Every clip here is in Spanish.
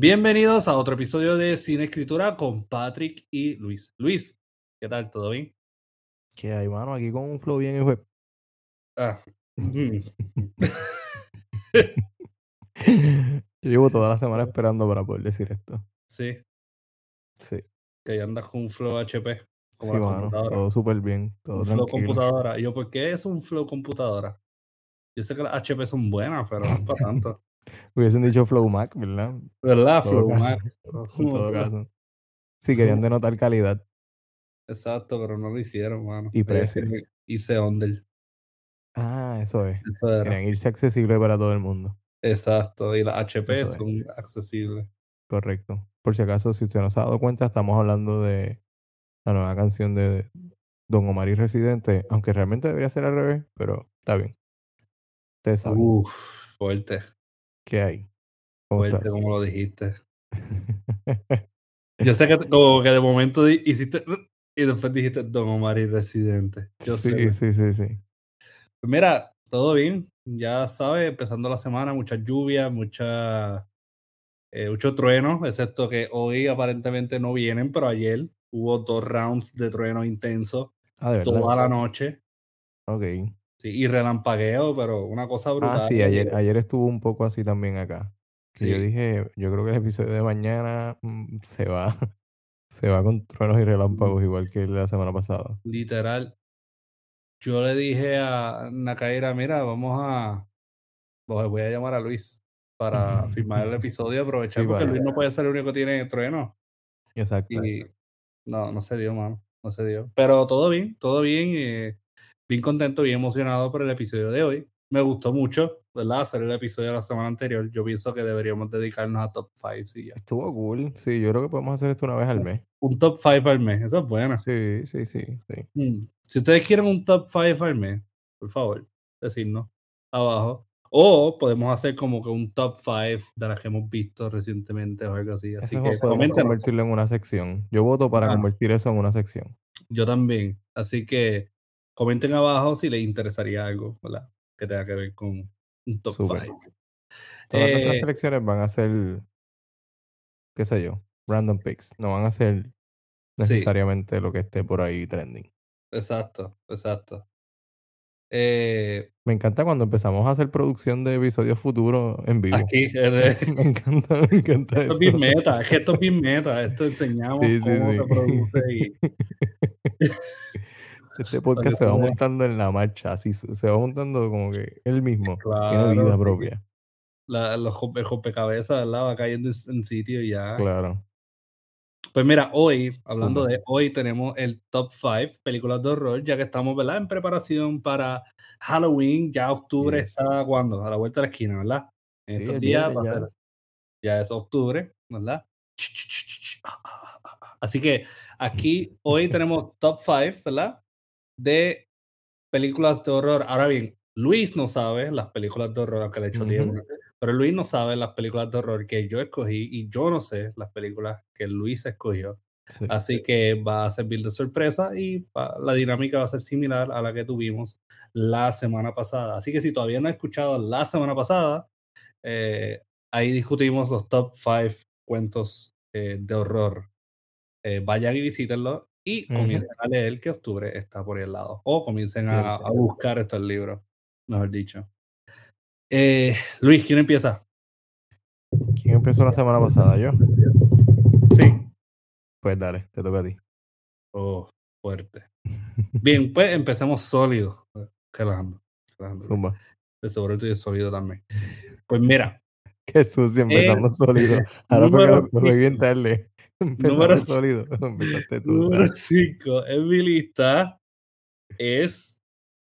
Bienvenidos a otro episodio de Cine Escritura con Patrick y Luis. Luis, ¿qué tal? ¿Todo bien? Que hay, mano, aquí con un flow bien hijo de- Ah, mm, Yo llevo toda la semana esperando para poder decir esto. sí, Sí, que ya andas con un flow HP, como sí, la mano, computadora. todo súper bien, todo un flow computadora. Y yo, ¿por qué es un flow computadora? Yo sé que las HP son buenas, pero no para tanto. Hubiesen dicho Flow Mac, ¿verdad? ¿Verdad? En todo Flow caso, Mac. En todo caso. Si querían denotar calidad Exacto, pero no lo hicieron, mano. y precios. irse under. Ah, eso es. Eso era. Querían irse accesible para todo el mundo. Exacto. Y las HP Eso es. son accesibles. Correcto. Por si acaso, si usted no se ha dado cuenta, estamos hablando de la nueva canción de Don Omar y Residente, aunque realmente debería ser al revés, pero está bien. Ustedes saben Uf, fuerte. Qué hay. ¿Cómo Fuerte como lo dijiste. Yo sé que como que de momento hiciste y después dijiste Don Omar y Residente. Yo sí, sé. sí, sí, sí. Pues mira, todo bien. Ya sabes, empezando la semana, muchas lluvias, mucha, eh, mucho trueno, excepto que hoy aparentemente no vienen, pero ayer hubo dos rounds de trueno intenso Ah, toda la noche. Ok. Sí, y relampagueo, pero una cosa brutal. Ah, sí, ayer, ayer estuvo un poco así también acá. Que yo dije, yo creo que el episodio de mañana mm, se va, se va con truenos y relámpagos, igual que la semana pasada. literal, yo le dije a Nakaira, mira, vamos a, voy voy a llamar a Luis para filmar el episodio, aprovechar Sí, porque Luis no puede ser el único que tiene trueno. Exacto. Y no, no se dio, mano, no se dio. Pero todo bien, todo bien, eh, bien contento, bien emocionado por el episodio de hoy. Me gustó mucho, ¿verdad? Hacer el episodio de la semana anterior. Yo pienso que deberíamos dedicarnos a top 5 y ya. Estuvo cool. Sí, yo creo que podemos hacer esto una vez al mes. Un top 5 al mes, eso es bueno. Sí, sí, sí, sí. Mm. Si ustedes quieren un top 5 al mes, por favor, decirnos abajo. O podemos hacer como que un top 5 de las que hemos visto recientemente o algo así. Así Eso que coméntenos. convertirlo en una sección. Yo voto para Ah. convertir eso en una sección. Yo también. Así que comenten abajo si les interesaría algo, ¿verdad? Que tenga que ver con un top Súper. 5. Todas nuestras Eh, selecciones van a ser, qué sé yo, random picks. No van a ser Sí, necesariamente lo que esté por ahí trending. exacto, exacto. Eh, Me encanta cuando empezamos a hacer producción de episodios futuros en vivo. aquí, eh, me encanta, me encanta esto es bien meta, es que esto es bien meta. Esto enseñamos Sí, sí, cómo se produce y Este podcast se va montando en la marcha, así se va montando como que él mismo tiene Claro, vida sí. propia. la, los rompe- rompecabezas, ¿verdad? Va cayendo en, sitio y ya. Claro. Pues mira, hoy, hablando de hoy, tenemos el top 5 películas de horror, ya que estamos, ¿verdad? En preparación para Halloween. Ya octubre Yes, está cuando? A la vuelta de la esquina, ¿verdad? En Sí, estos es días va ya. ser- ya es octubre, ¿verdad? Así que aquí hoy tenemos top 5, ¿verdad? De películas de horror. Ahora bien, Luis no sabe las películas de horror, aunque le he hecho Ujú. tiempo, pero Luis no sabe las películas de horror que yo escogí y yo no sé las películas que Luis escogió. Sí. Así que va a servir de sorpresa y la dinámica va a ser similar a la que tuvimos la semana pasada. Así que si todavía no has escuchado la semana pasada, eh, ahí discutimos los top 5 cuentos eh, de horror. Eh, vayan y visítenlo y comiencen a leer que octubre está por el lado. O comiencen a, buscar estos libros, mejor dicho. Eh, Luis, ¿quién empieza? ¿Quién empezó la semana pasada? ¿Yo? Sí. Pues dale, te toca a ti. Oh, fuerte. Bien, pues empecemos sólido. Relajando. relajando. De seguro estoy sólido también. Pues mira, Qué sucio, empezamos sólido. Ahora porque lo, lo bien tarde. Número sólido. Tú. número dale. 5 en mi lista es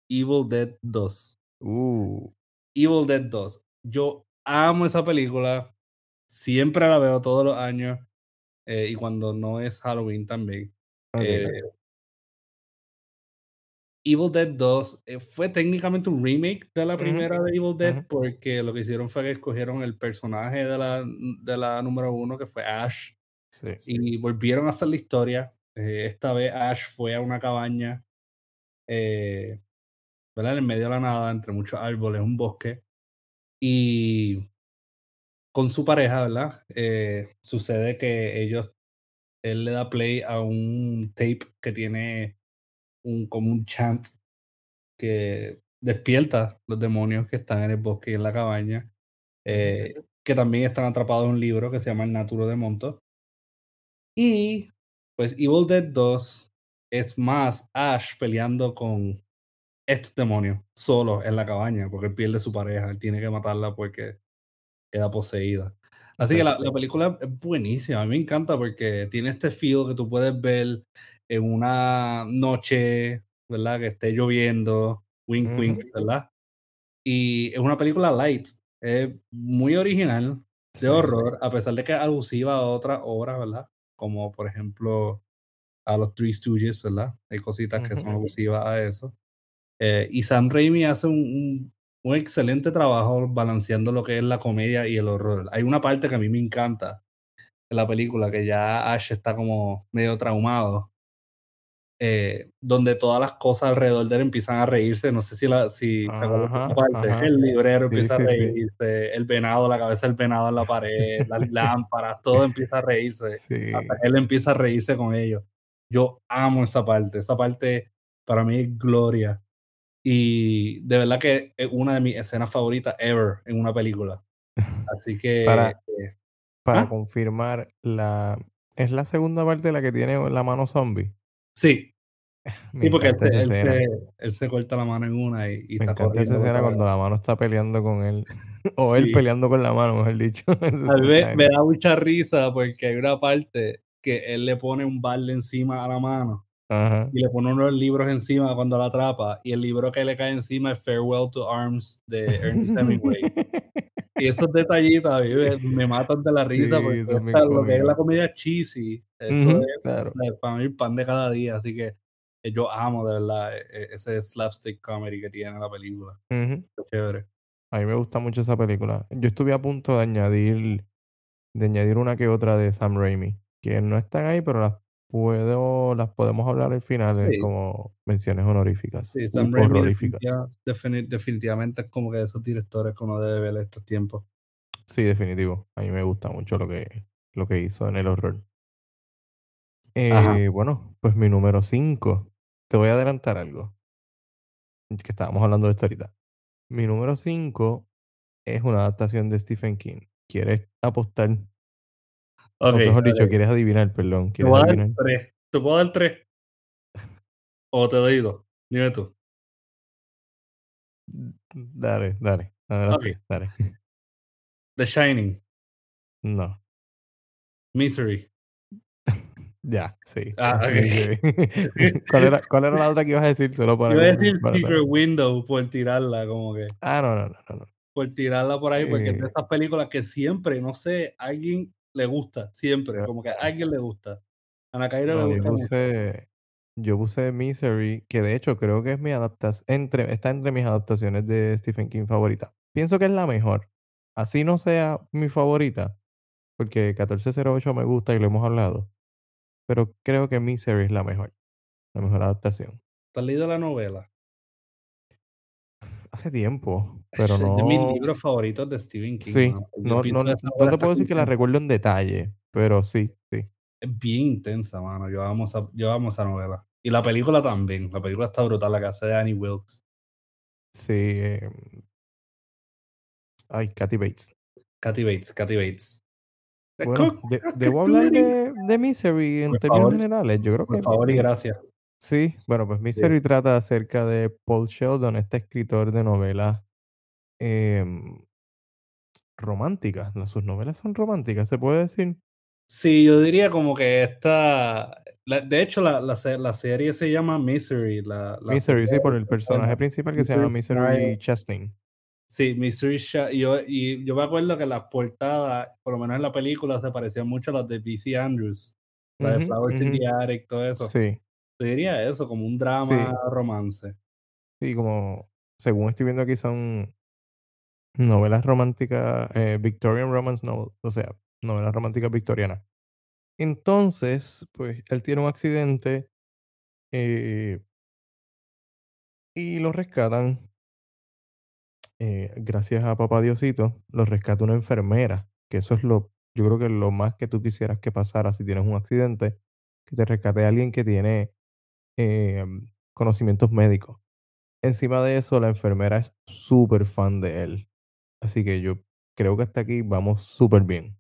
Evil Dead 2. Uh, Evil Dead 2. Yo amo esa película. Siempre la veo todos los años. eh, y cuando no es Halloween también. ok. Eh, Evil Dead 2 eh, fue técnicamente un remake de la primera de Evil Dead porque lo que hicieron fue que escogieron el personaje de la, de la número uno que fue Ash Sí. y volvieron a hacer la historia. Eh, esta vez Ash fue a una cabaña eh, ¿verdad? en el medio de la nada, entre muchos árboles, un bosque. Y con su pareja, ¿verdad? Eh, sucede que ellos, él le da play a un tape que tiene un, como un chant que despierta los demonios que están en el bosque y en la cabaña, eh, que también están atrapados en un libro que se llama El Naturo de Monto. Y pues Evil Dead 2 es más Ash peleando con estos demonios solo en la cabaña, porque él pierde su pareja, él tiene que matarla porque queda poseída. Así que la, la película es buenísima, a mí me encanta porque tiene este feel que tú puedes ver en una noche, ¿verdad? Que esté lloviendo, wink, wink, ¿verdad? Y es una película light, es muy original, de horror, a pesar de que es alusiva a otras obras, ¿verdad? Como por ejemplo a los Three Stooges, ¿verdad? Hay cositas que son alusivas a eso. Eh, y Sam Raimi hace un, un- un excelente trabajo balanceando lo que es la comedia y el horror. Hay una parte que a mí me encanta en la película, que ya Ash está como medio traumado, eh, donde todas las cosas alrededor de él empiezan a reírse. No sé si, la, si Ajá, parte. El librero Sí, empieza a sí. reírse, el venado, la cabeza del venado en la pared, las lámparas, todo empieza a reírse. Hasta él empieza a reírse con ellos. Yo amo esa parte. Esa parte para mí es gloria. Y de verdad que es una de mis escenas favoritas ever en una película. Así que. Para, eh, para ¿ah? confirmar, la es la segunda parte la que tiene la mano zombie. Sí, sí, porque él él, se, él se corta la mano en una y, y Me está encanta esa escena cuando la- mano está peleando con él. o él Sí. peleando con la mano, mejor dicho. Mí escena me, da mucha risa porque hay una parte que él le pone un balde encima a la mano Ajá. y le pone unos libros encima cuando la atrapa y el libro que le cae encima es Farewell to Arms de Ernest Hemingway. Y esos detallitos a mí me, me matan de la risa Sí, porque esta- lo que es la comedia cheesy, eso Ujú, es claro. o sea, para mí pan de cada día, así que yo amo de verdad eh, eh, ese slapstick comedy que tiene la película. Qué chévere. A mí me gusta mucho esa película. Yo estuve a punto de añadir, de añadir una que otra de Sam Raimi, que no están ahí, pero las puedo, las podemos hablar al final eh, Sí. como menciones honoríficas, Sí, Sam Raimi horroríficas. definitiva- defini- definitivamente es como que de esos directores que uno debe ver estos tiempos. Sí, definitivo. A mí me gusta mucho lo que, lo que hizo en el horror. Eh, bueno, pues mi número 5. Te voy a adelantar algo. Que estábamos hablando de esto ahorita. Mi número 5 es una adaptación de Stephen King. ¿Quieres apostar? Ok, o mejor dicho, quieres adivinar, perdón. Te ¿Quieres voy a dar adivinar? tres. ¿Te puedo dar tres? ¿O te doy dos? Dime tú. Dale, dale. Dame las Ok. tres, dale. The Shining, No. Misery. Ya, sí. Ah. ¿Cuál, era, ¿Cuál era la otra que ibas a decir? Solo para Iba a decir para Secret saber. Window por tirarla, como que. Ah, no, no, no, no. Por tirarla por ahí, porque es de esas películas que siempre, no sé, a alguien le gusta, siempre, como que a alguien le gusta. A Nakairo le no, yo gusta mucho. puse, yo puse Misery, que de hecho creo que es mi adaptación, entre, está entre mis adaptaciones de Stephen King favoritas. Pienso que es la mejor. Así no sea mi favorita, porque 1408 me gusta y lo hemos hablado, pero creo que Misery es la mejor, la mejor adaptación. ¿Tú has leído la novela? Hace tiempo, pero Es de mis no... libros favoritos de Stephen King. Sí, no, no, no obra te puedo decir que la recuerdo en detalle, pero sí, sí. es bien intensa, mano. Yo amo, esa, yo amo esa novela. Y la película también. La película está brutal, la hace de Annie Wilkes. Sí. eh, Ay, Kathy Bates. Kathy Bates, Kathy Bates. Bueno, de- ¿debo hablar de, de Misery en Por términos favor, generales? Yo creo que... Por favor y gracias. Sí, bueno, pues Misery trata acerca de Paul Sheldon, este escritor de novelas em, románticas. Sus novelas son románticas, ¿se puede decir? Sí, yo diría como que esta. la- de hecho, la, la, la serie se llama Misery. La, la Misery, sí, por el personaje principal que se llama Misery. Chastain. Sí, Misery Sha- y yo, y yo me acuerdo que las portadas, por lo menos en la película, se parecían mucho a las de B.C. Andrews. La de Ujú, Flowers in ujú. the Attic, todo eso. Sí, Yo diría eso, como un drama Sí. romance. sí, como según estoy viendo aquí son novelas románticas, eh, Victorian Romance Novel, o sea, novelas románticas victorianas. Entonces, pues él tiene un accidente eh, y lo rescatan. Eh, gracias a papá Diosito, lo rescata una enfermera que eso es lo, yo creo que lo más que tú quisieras que pasara si tienes un accidente, que te rescate alguien que tiene em, conocimientos médicos. Encima de eso, la enfermera es súper fan de él. Así que yo creo que hasta aquí vamos súper bien.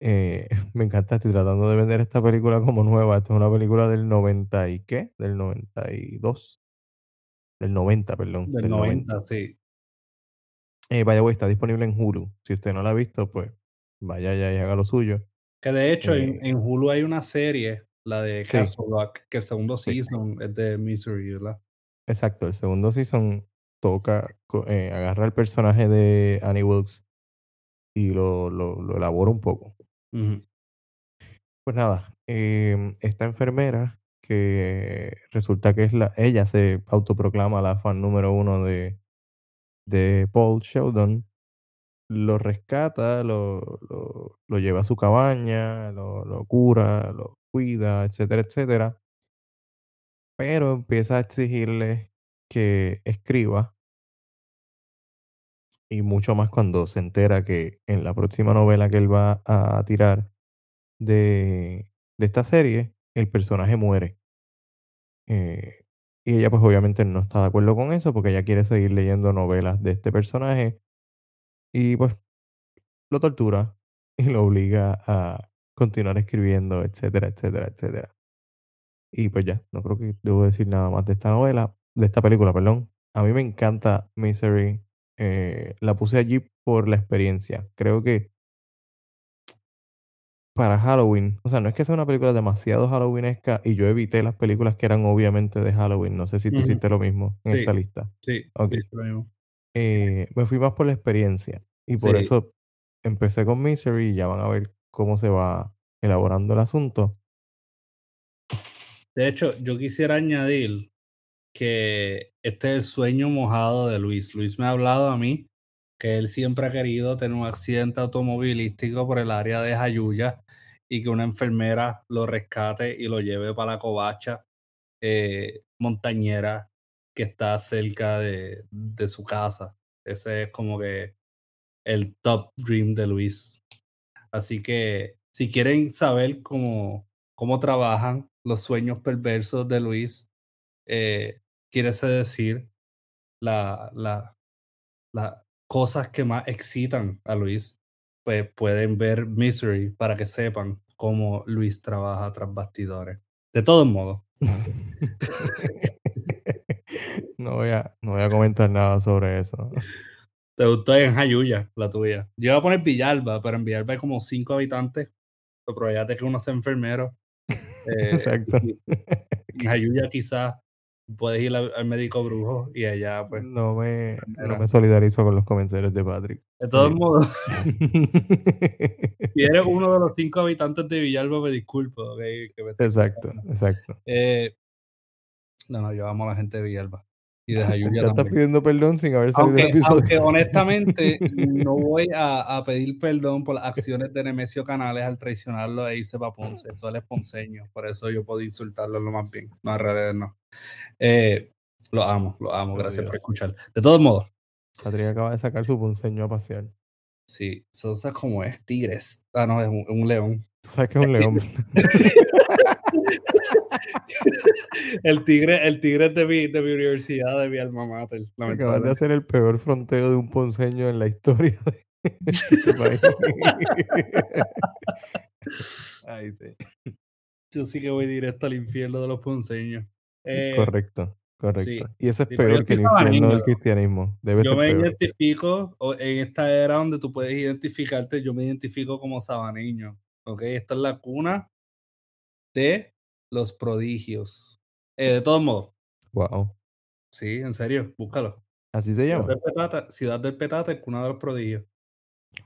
Eh, me encanta, estoy tratando de vender esta película como nueva. Esta es una película del 90 y qué? Del 92. Del 90, perdón. Del Del 90, 90. sí. Eh, vaya, güey, está disponible en Hulu. Si usted no la ha visto, pues vaya ya y haga lo suyo. Que de hecho en, Eh, en Hulu hay una serie, la de Sí. Castle Rock, que el segundo Sí. season es de Misery, ¿verdad? exacto, el segundo season toca, eh, agarra el personaje de Annie Wilkes y lo, lo, lo elabora un poco. Pues nada, em, esta enfermera que resulta que es la, ella se autoproclama la fan número uno de, de Paul Sheldon, lo rescata, lo, lo, lleva a su cabaña, lo, lo cura, lo cuida, etcétera, etcétera, pero empieza a exigirle que escriba y mucho más cuando se entera que en la próxima novela que él va a tirar de, de esta serie, el personaje muere. Eh, y ella pues obviamente no está de acuerdo con eso porque ella quiere seguir leyendo novelas de este personaje y pues lo tortura y lo obliga a continuar escribiendo, etcétera, etcétera, etcétera. Y pues ya, no creo que debo decir nada más de esta novela, de esta película, perdón. A mí me encanta Misery. eh, la puse allí por la experiencia. Creo que para Halloween, o sea, no es que sea una película demasiado halloweenesca y yo evité las películas que eran obviamente de Halloween. No sé si tú hiciste lo mismo en Sí. esta lista. Sí, Ok. listo, lo mismo. Eh, me fui más por la experiencia y por Sí. eso empecé con Misery y ya van a ver cómo se va elaborando el asunto. De hecho, yo quisiera añadir que este es el sueño mojado de Luis. Luis me ha hablado a mí que él siempre ha querido tener un accidente automovilístico por el área de Jayuya y que una enfermera lo rescate y lo lleve para la covacha eh, montañera que está cerca de, de su casa. Ese es como que el top dream de Luis. Así que si quieren saber cómo, cómo trabajan los sueños perversos de Luis, eh, decir la, la, las cosas que más excitan a Luis, pues pueden ver Misery para que sepan cómo Luis trabaja tras bastidores. De todos modos, no, voy a, no voy a comentar nada sobre eso. te gustó en Jayuya, la tuya. Yo iba a poner Villalba, pero en Villalba hay como cinco habitantes. La probabilidad de que uno sea enfermero. eh, Exacto. en Jayuya quizás puedes ir al, médico brujo y allá pues. No me, no me solidarizo con los comentarios de Patrick. De todos Eh. modos, si eres uno de los cinco habitantes de Villalba, me disculpo. que me exacto, exacto. Eh, no, no, yo amo a la gente de Villalba. Y de Ya Jayuya estás pidiendo perdón sin haber salido el Aunque, episodio. aunque honestamente no voy a, a pedir perdón por las acciones de Nemesio Canales al traicionarlo e irse para Ponce. Eso él es ponceño. Por eso yo puedo insultarlo lo más bien. No, al revés, no. Eh, lo amo, lo amo. Oh, Gracias por Dios. escuchar. De todos modos, Patrick acaba de sacar su ponceño a pasear. sí, Sosa como es tigres. Ah, no, es un, un león. Tú sabes que es un león. El tigre, el tigre de mi, de mi universidad, de mi alma mater. Acabas de hacer el peor fronteo de un ponceño en la historia de este. Ay, sí. Yo sí que voy directo al infierno de los ponceños. Eh, correcto, correcto. Y eso es Sí, peor que el infierno del sabaneño. cristianismo. Debe yo ser me peor. identifico, en esta era donde tú puedes identificarte, yo me identifico como sabaneño. ¿ok? Esta es la cuna de los prodigios. Eh, de todos modos, Wow. sí, en serio, búscalo. Así se Ciudad llama. del Petate, Ciudad del Petate, cuna de los prodigios.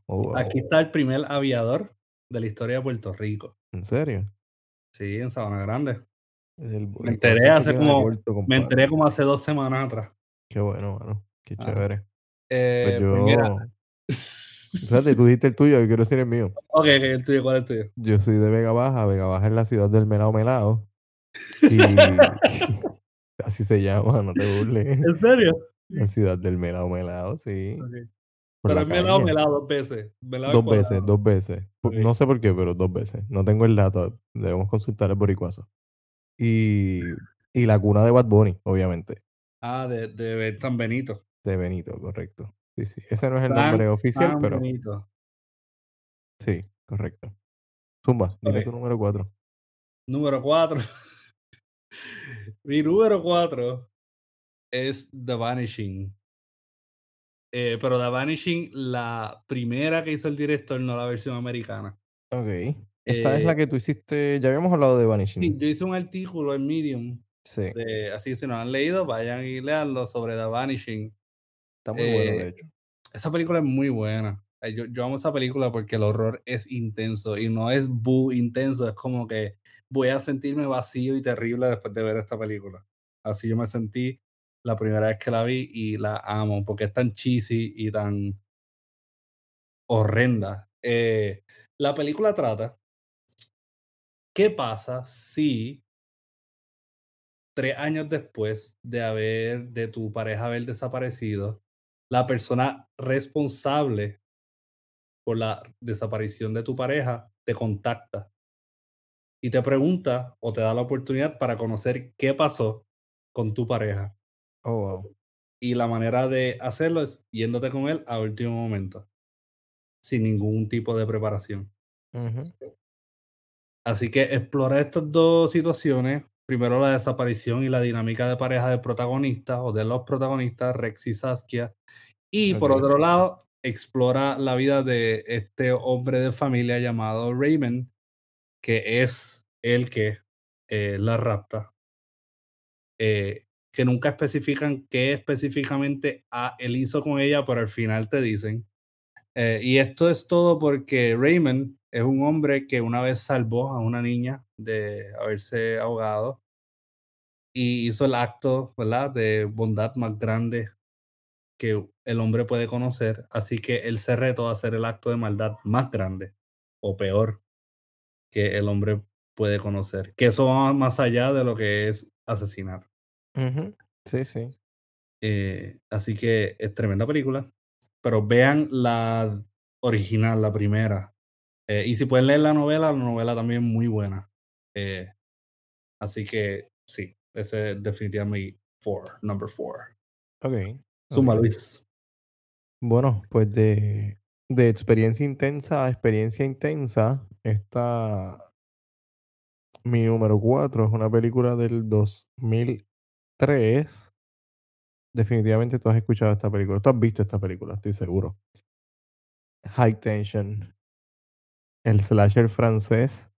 Oh, wow. Aquí está el primer aviador de la historia de Puerto Rico. ¿En serio? Sí, en Sabana Grande. El Me enteré hace como, me enteré como hace dos semanas atrás. Qué bueno, mano. Qué Ah. chévere. Eh, Pues pues yo. mira, Fíjate, tú dijiste el tuyo, yo quiero decir el mío. ok, el tuyo, ¿cuál es el tuyo? Yo soy de Vega Baja. Vega Baja es la ciudad del melao melao. Y así se llama, no te burles. ¿En serio? La ciudad del melao melao, sí. Ok. por Pero es melado, caña. melado dos veces. Dos cuadrado. veces, dos veces. No sé por qué, pero dos veces. No tengo el dato. Debemos consultar el boricuazo. Y, y la cuna de Bad Bunny, obviamente. Ah, de, de San Benito. De Benito, correcto. Sí, sí. Ese no es el San- nombre oficial, San pero Benito. sí, correcto. Zumba, dime tu número cuatro. Número 4. Mi número 4 es The Vanishing. Eh, pero The Vanishing, la primera que hizo el director, no la versión americana. Ok. Esta es Eh, la que tú hiciste. Ya habíamos hablado de Sí, Vanishing. yo hice un artículo en Medium, Sí. de, así que si no lo han leído, vayan y leanlo sobre The Vanishing. Está muy bueno, Eh, de hecho. Esa película es muy buena. Eh, Yo, yo amo esa película porque el horror es intenso y no es bu intenso, es como que voy a sentirme vacío y terrible después de ver esta película. Así yo me sentí la primera vez que la vi y la amo porque es tan cheesy y tan horrenda. Eh, la película trata qué pasa si tres años después de haber de tu pareja haber desaparecido, la persona responsable por la desaparición de tu pareja te contacta y te pregunta o te da la oportunidad para conocer qué pasó con tu pareja. Oh, wow. Y la manera de hacerlo es yéndote con él a último momento, sin ningún tipo de preparación. Así que explora estas dos situaciones. Primero la desaparición y la dinámica de pareja del protagonista o de los protagonistas, Rex y Saskia. Y por otro lado, explora la vida de este hombre de familia llamado Raymond, que es el que eh, la rapta. Eh, que nunca especifican qué específicamente ah, él hizo con ella, pero al final te dicen. Eh, y esto es todo porque Raymond es un hombre que una vez salvó a una niña de haberse ahogado y hizo el acto, ¿verdad?, de bondad más grande que el hombre puede conocer. Así que él se retó a hacer el acto de maldad más grande o peor que el hombre puede conocer. Que eso va más allá de lo que es asesinar. Sí, sí. Eh, así que es tremenda película. Pero vean la original, la primera. Eh, y si pueden leer la novela, la novela también muy buena. Eh, así que sí, ese es definitivamente four, number four. Ok. Zumba, ok. Luis. Bueno, pues de, de experiencia intensa a experiencia intensa, esta mi número 4 es una película del 2003. Definitivamente tú has escuchado esta película. Tú has visto esta película, estoy seguro. High Tension. El slasher francés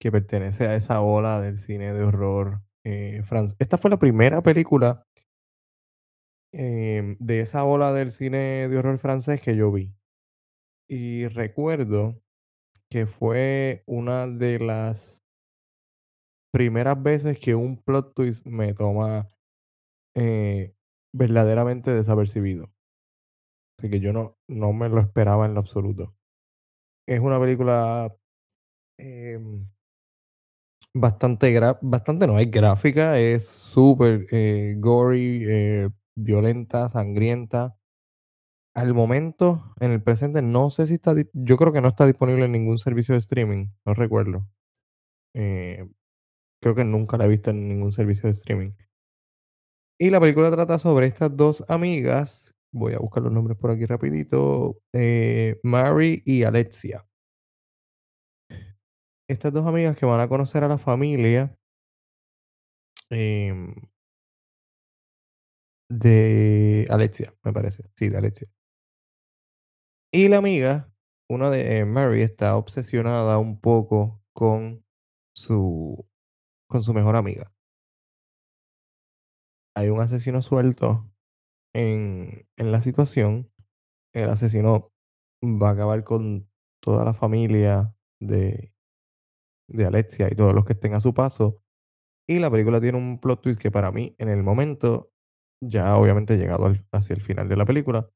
que pertenece a esa ola del cine de horror eh, francés. Esta fue la primera película em, de esa ola del cine de horror francés que yo vi. Y recuerdo que fue una de las primeras veces que un plot twist me toma eh, verdaderamente desapercibido. Así que yo no, no me lo esperaba en lo absoluto. Es una película em, bastante, bastante no es gráfica, es súper eh, gory, eh, violenta, sangrienta. Al momento, en el presente, no sé si está, yo creo que no está disponible en ningún servicio de streaming, no recuerdo. Eh, creo que nunca la he visto en ningún servicio de streaming. Y la película trata sobre estas dos amigas, voy a buscar los nombres por aquí rapidito, eh, Mary y Alexia. Estas dos amigas que van a conocer a la familia em, de Alexia, me parece. Sí, de Alexia. Y la amiga, una de eh, Mary, está obsesionada un poco con su, con su mejor amiga. Hay un asesino suelto en, en la situación. El asesino va a acabar con toda la familia de, de Alexia y todos los que estén a su paso. Y la película tiene un plot twist que para mí, en el momento, ya obviamente llegado al- hacia el final de la película,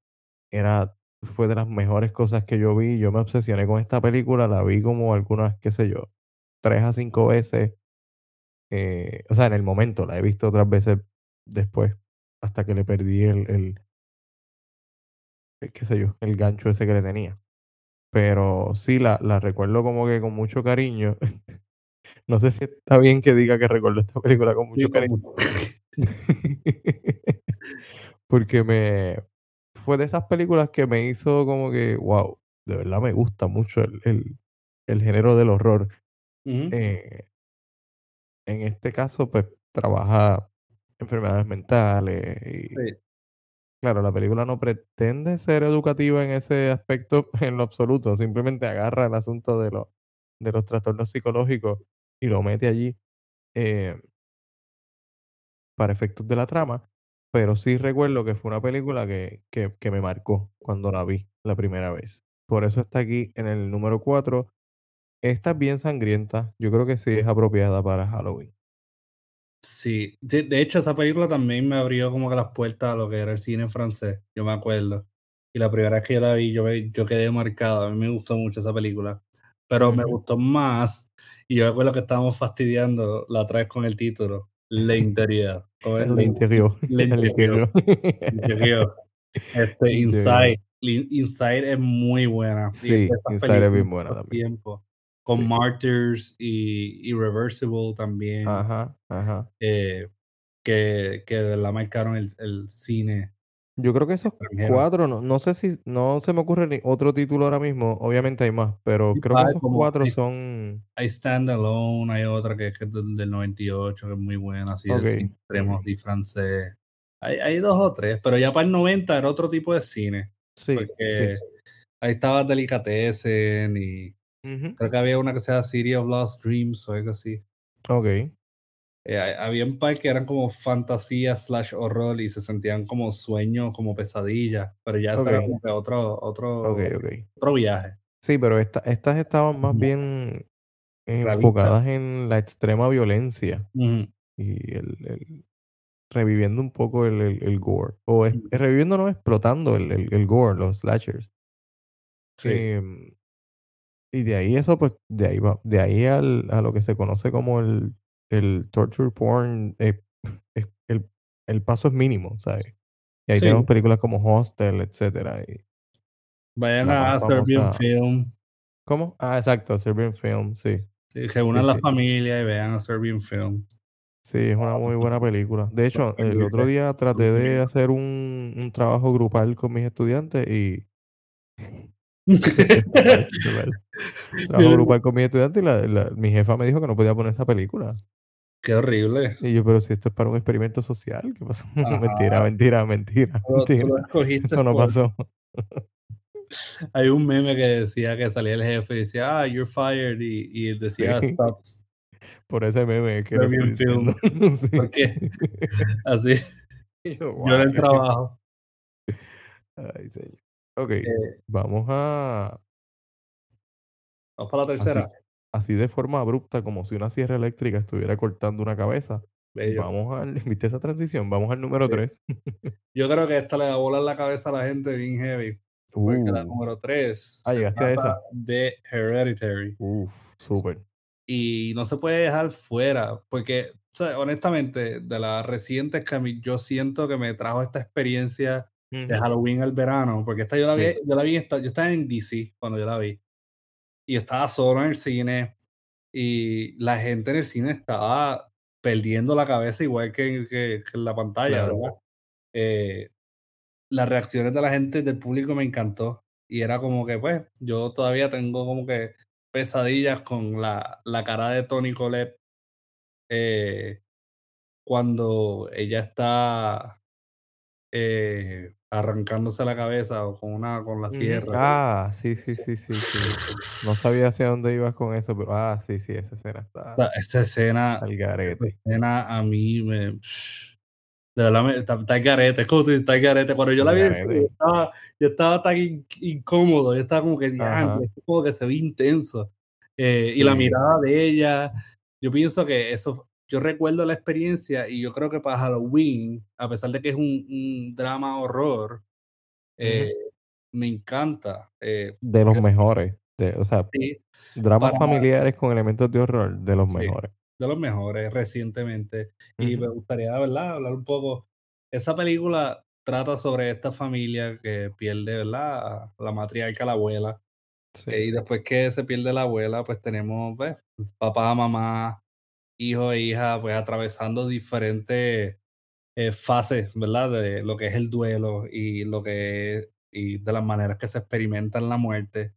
era, fue de las mejores cosas que yo vi. Yo me obsesioné con esta película, la vi como algunas, qué sé yo, tres a cinco veces. eh, o sea, en el momento, la he visto otras veces después, hasta que le perdí el, el, eh, qué sé yo, el gancho ese que le tenía. Pero sí, la, la recuerdo como que con mucho cariño. No sé si está bien que diga que recuerdo esta película con mucho Sí, cariño. como- Porque me fue de esas películas que me hizo como que, wow, de verdad me gusta mucho el, el- el género del horror. Eh, en este caso, pues trabaja enfermedades mentales y Sí. claro, la película no pretende ser educativa en ese aspecto en lo absoluto, simplemente agarra el asunto de, los de los trastornos psicológicos y lo mete allí. eh, para efectos de la trama, pero sí recuerdo que fue una película que, que, que me marcó cuando la vi la primera vez. Por eso está aquí en el número 4. Esta es bien sangrienta. Yo creo que sí es apropiada para Halloween. Sí, de, de hecho esa película también me abrió como que las puertas a lo que era el cine francés, yo me acuerdo. Y la primera vez que yo la vi, yo, yo quedé marcado, a mí me gustó mucho esa película. Pero me gustó más, y yo me acuerdo que estábamos fastidiando la otra vez con el título, L'Interieur. ¿Cómo es? El L'in- interior. L'Interieur. interior. Este, Interior. Inside. Lin- Inside es muy buena. Sí, Inside es bien buena también. Con Sí. Martyrs y Irreversible también. Ajá, ajá. eh, que, que de verdad marcaron el, el cine Yo creo que esos cuatro, no, no sé si, no se me ocurre ni otro título ahora mismo, obviamente hay más, pero creo que esos cuatro hay, son, hay Stand Alone, hay otra que, es del, del 98, que es muy buena, así del ok, cine extremo, ok. así francés. Hay, hay dos o tres, pero ya para el 90 era otro tipo de cine, Sí, porque sí. ahí estaba Delicatessen y Ujú. creo que había una que se llama City of Lost Dreams o algo así. Ok. Eh, había un par que eran como fantasía slash horror y se sentían como sueños, como pesadillas, pero ya ese era Ok, como que otro, otro, otro viaje. Sí, pero esta- estas estaban más bien realista. enfocadas en la extrema violencia y el, el- reviviendo un poco el, el- el gore. O es- reviviendo, no, explotando el, el, el gore, los slashers. Sí, Em, y de ahí eso, pues, de ahí va, de ahí al, a lo que se conoce como el, el torture porn, eh, es- el, el paso es mínimo, ¿sabes? Y ahí tenemos sí. películas como Hostel, etcétera. Y Vayan a Serbian famosa. Film. ¿Cómo? Ah, exacto, Serbian Film, sí. Sí, Sí, reúnan la sí. familia y vean a Serbian Film. Sí, es una muy buena película. De hecho, el otro día traté de hacer un, un trabajo grupal con mis estudiantes y esto es mal, esto es mal. Trabajo grupal con mis estudiantes y la, la- mi jefa me dijo que no podía poner esa película. Qué horrible. Y yo, pero si esto es para un experimento social, ¿qué pasó? Ajá. mentira, mentira, mentira, lo- lo Eso no por... pasó. Hay un meme que decía que salía el jefe y decía, ah, you're fired, y, y decía, Sí, stops, por ese meme que. Film. Sí. Porque así, Y yo, yo en el trabajo. Ay, señor. Ok, Eh, vamos a vamos para la tercera. así de forma abrupta, como si una sierra eléctrica estuviera cortando una cabeza. Bello. Vamos al, ¿viste esa transición? Vamos al número Sí. 3. Yo creo que esta le va a volar la cabeza a la gente bien heavy. Porque la Uh, número 3 ah, llegaste a esa. de Hereditary. Uf, súper. Y no se puede dejar fuera, porque, o sea, honestamente, de las recientes que a mí, yo siento que me trajo esta experiencia de Halloween al verano, porque esta yo la vi, Sí. yo la vi, yo estaba en DC cuando yo la vi, y estaba solo en el cine, y la gente en el cine estaba perdiendo la cabeza igual que, que- que en la pantalla, Claro. ¿verdad? Eh, las reacciones de la gente, del público me encantó, y era como que, pues, yo todavía tengo como que pesadillas con la, la cara de Tony Collette eh, cuando ella está eh, arrancándose la cabeza o con una con la sierra. Ah, sí, sí, sí, sí, sí. No sabía hacia dónde ibas con eso, pero ah, sí, sí, esa escena O está sea, esa escena, al esa garete. escena a mí me. De verdad, me, está, está el garete, es como tú dices, está el garete. Cuando yo la Al vi, el yo estaba, yo estaba tan in- incómodo, yo estaba como que, como que se ve intenso. Eh, y la Sí. mirada de ella, yo pienso que eso, yo recuerdo la experiencia y yo creo que para Halloween, a pesar de que es un, un drama horror, eh, me encanta. eh, De los mejores. De, o sea, sí, dramas para, familiares con elementos de horror, de los sí, mejores. de los mejores recientemente. Y me gustaría, ¿verdad?, hablar un poco. Esa película trata sobre esta familia que pierde, ¿verdad? La matriarca, la abuela. Sí. Eh, y después que se pierde la abuela, pues tenemos, pues, papá, mamá, hijo e hija, pues atravesando diferentes eh, fases, ¿verdad? De lo que es el duelo y lo que y de las maneras que se experimenta la muerte.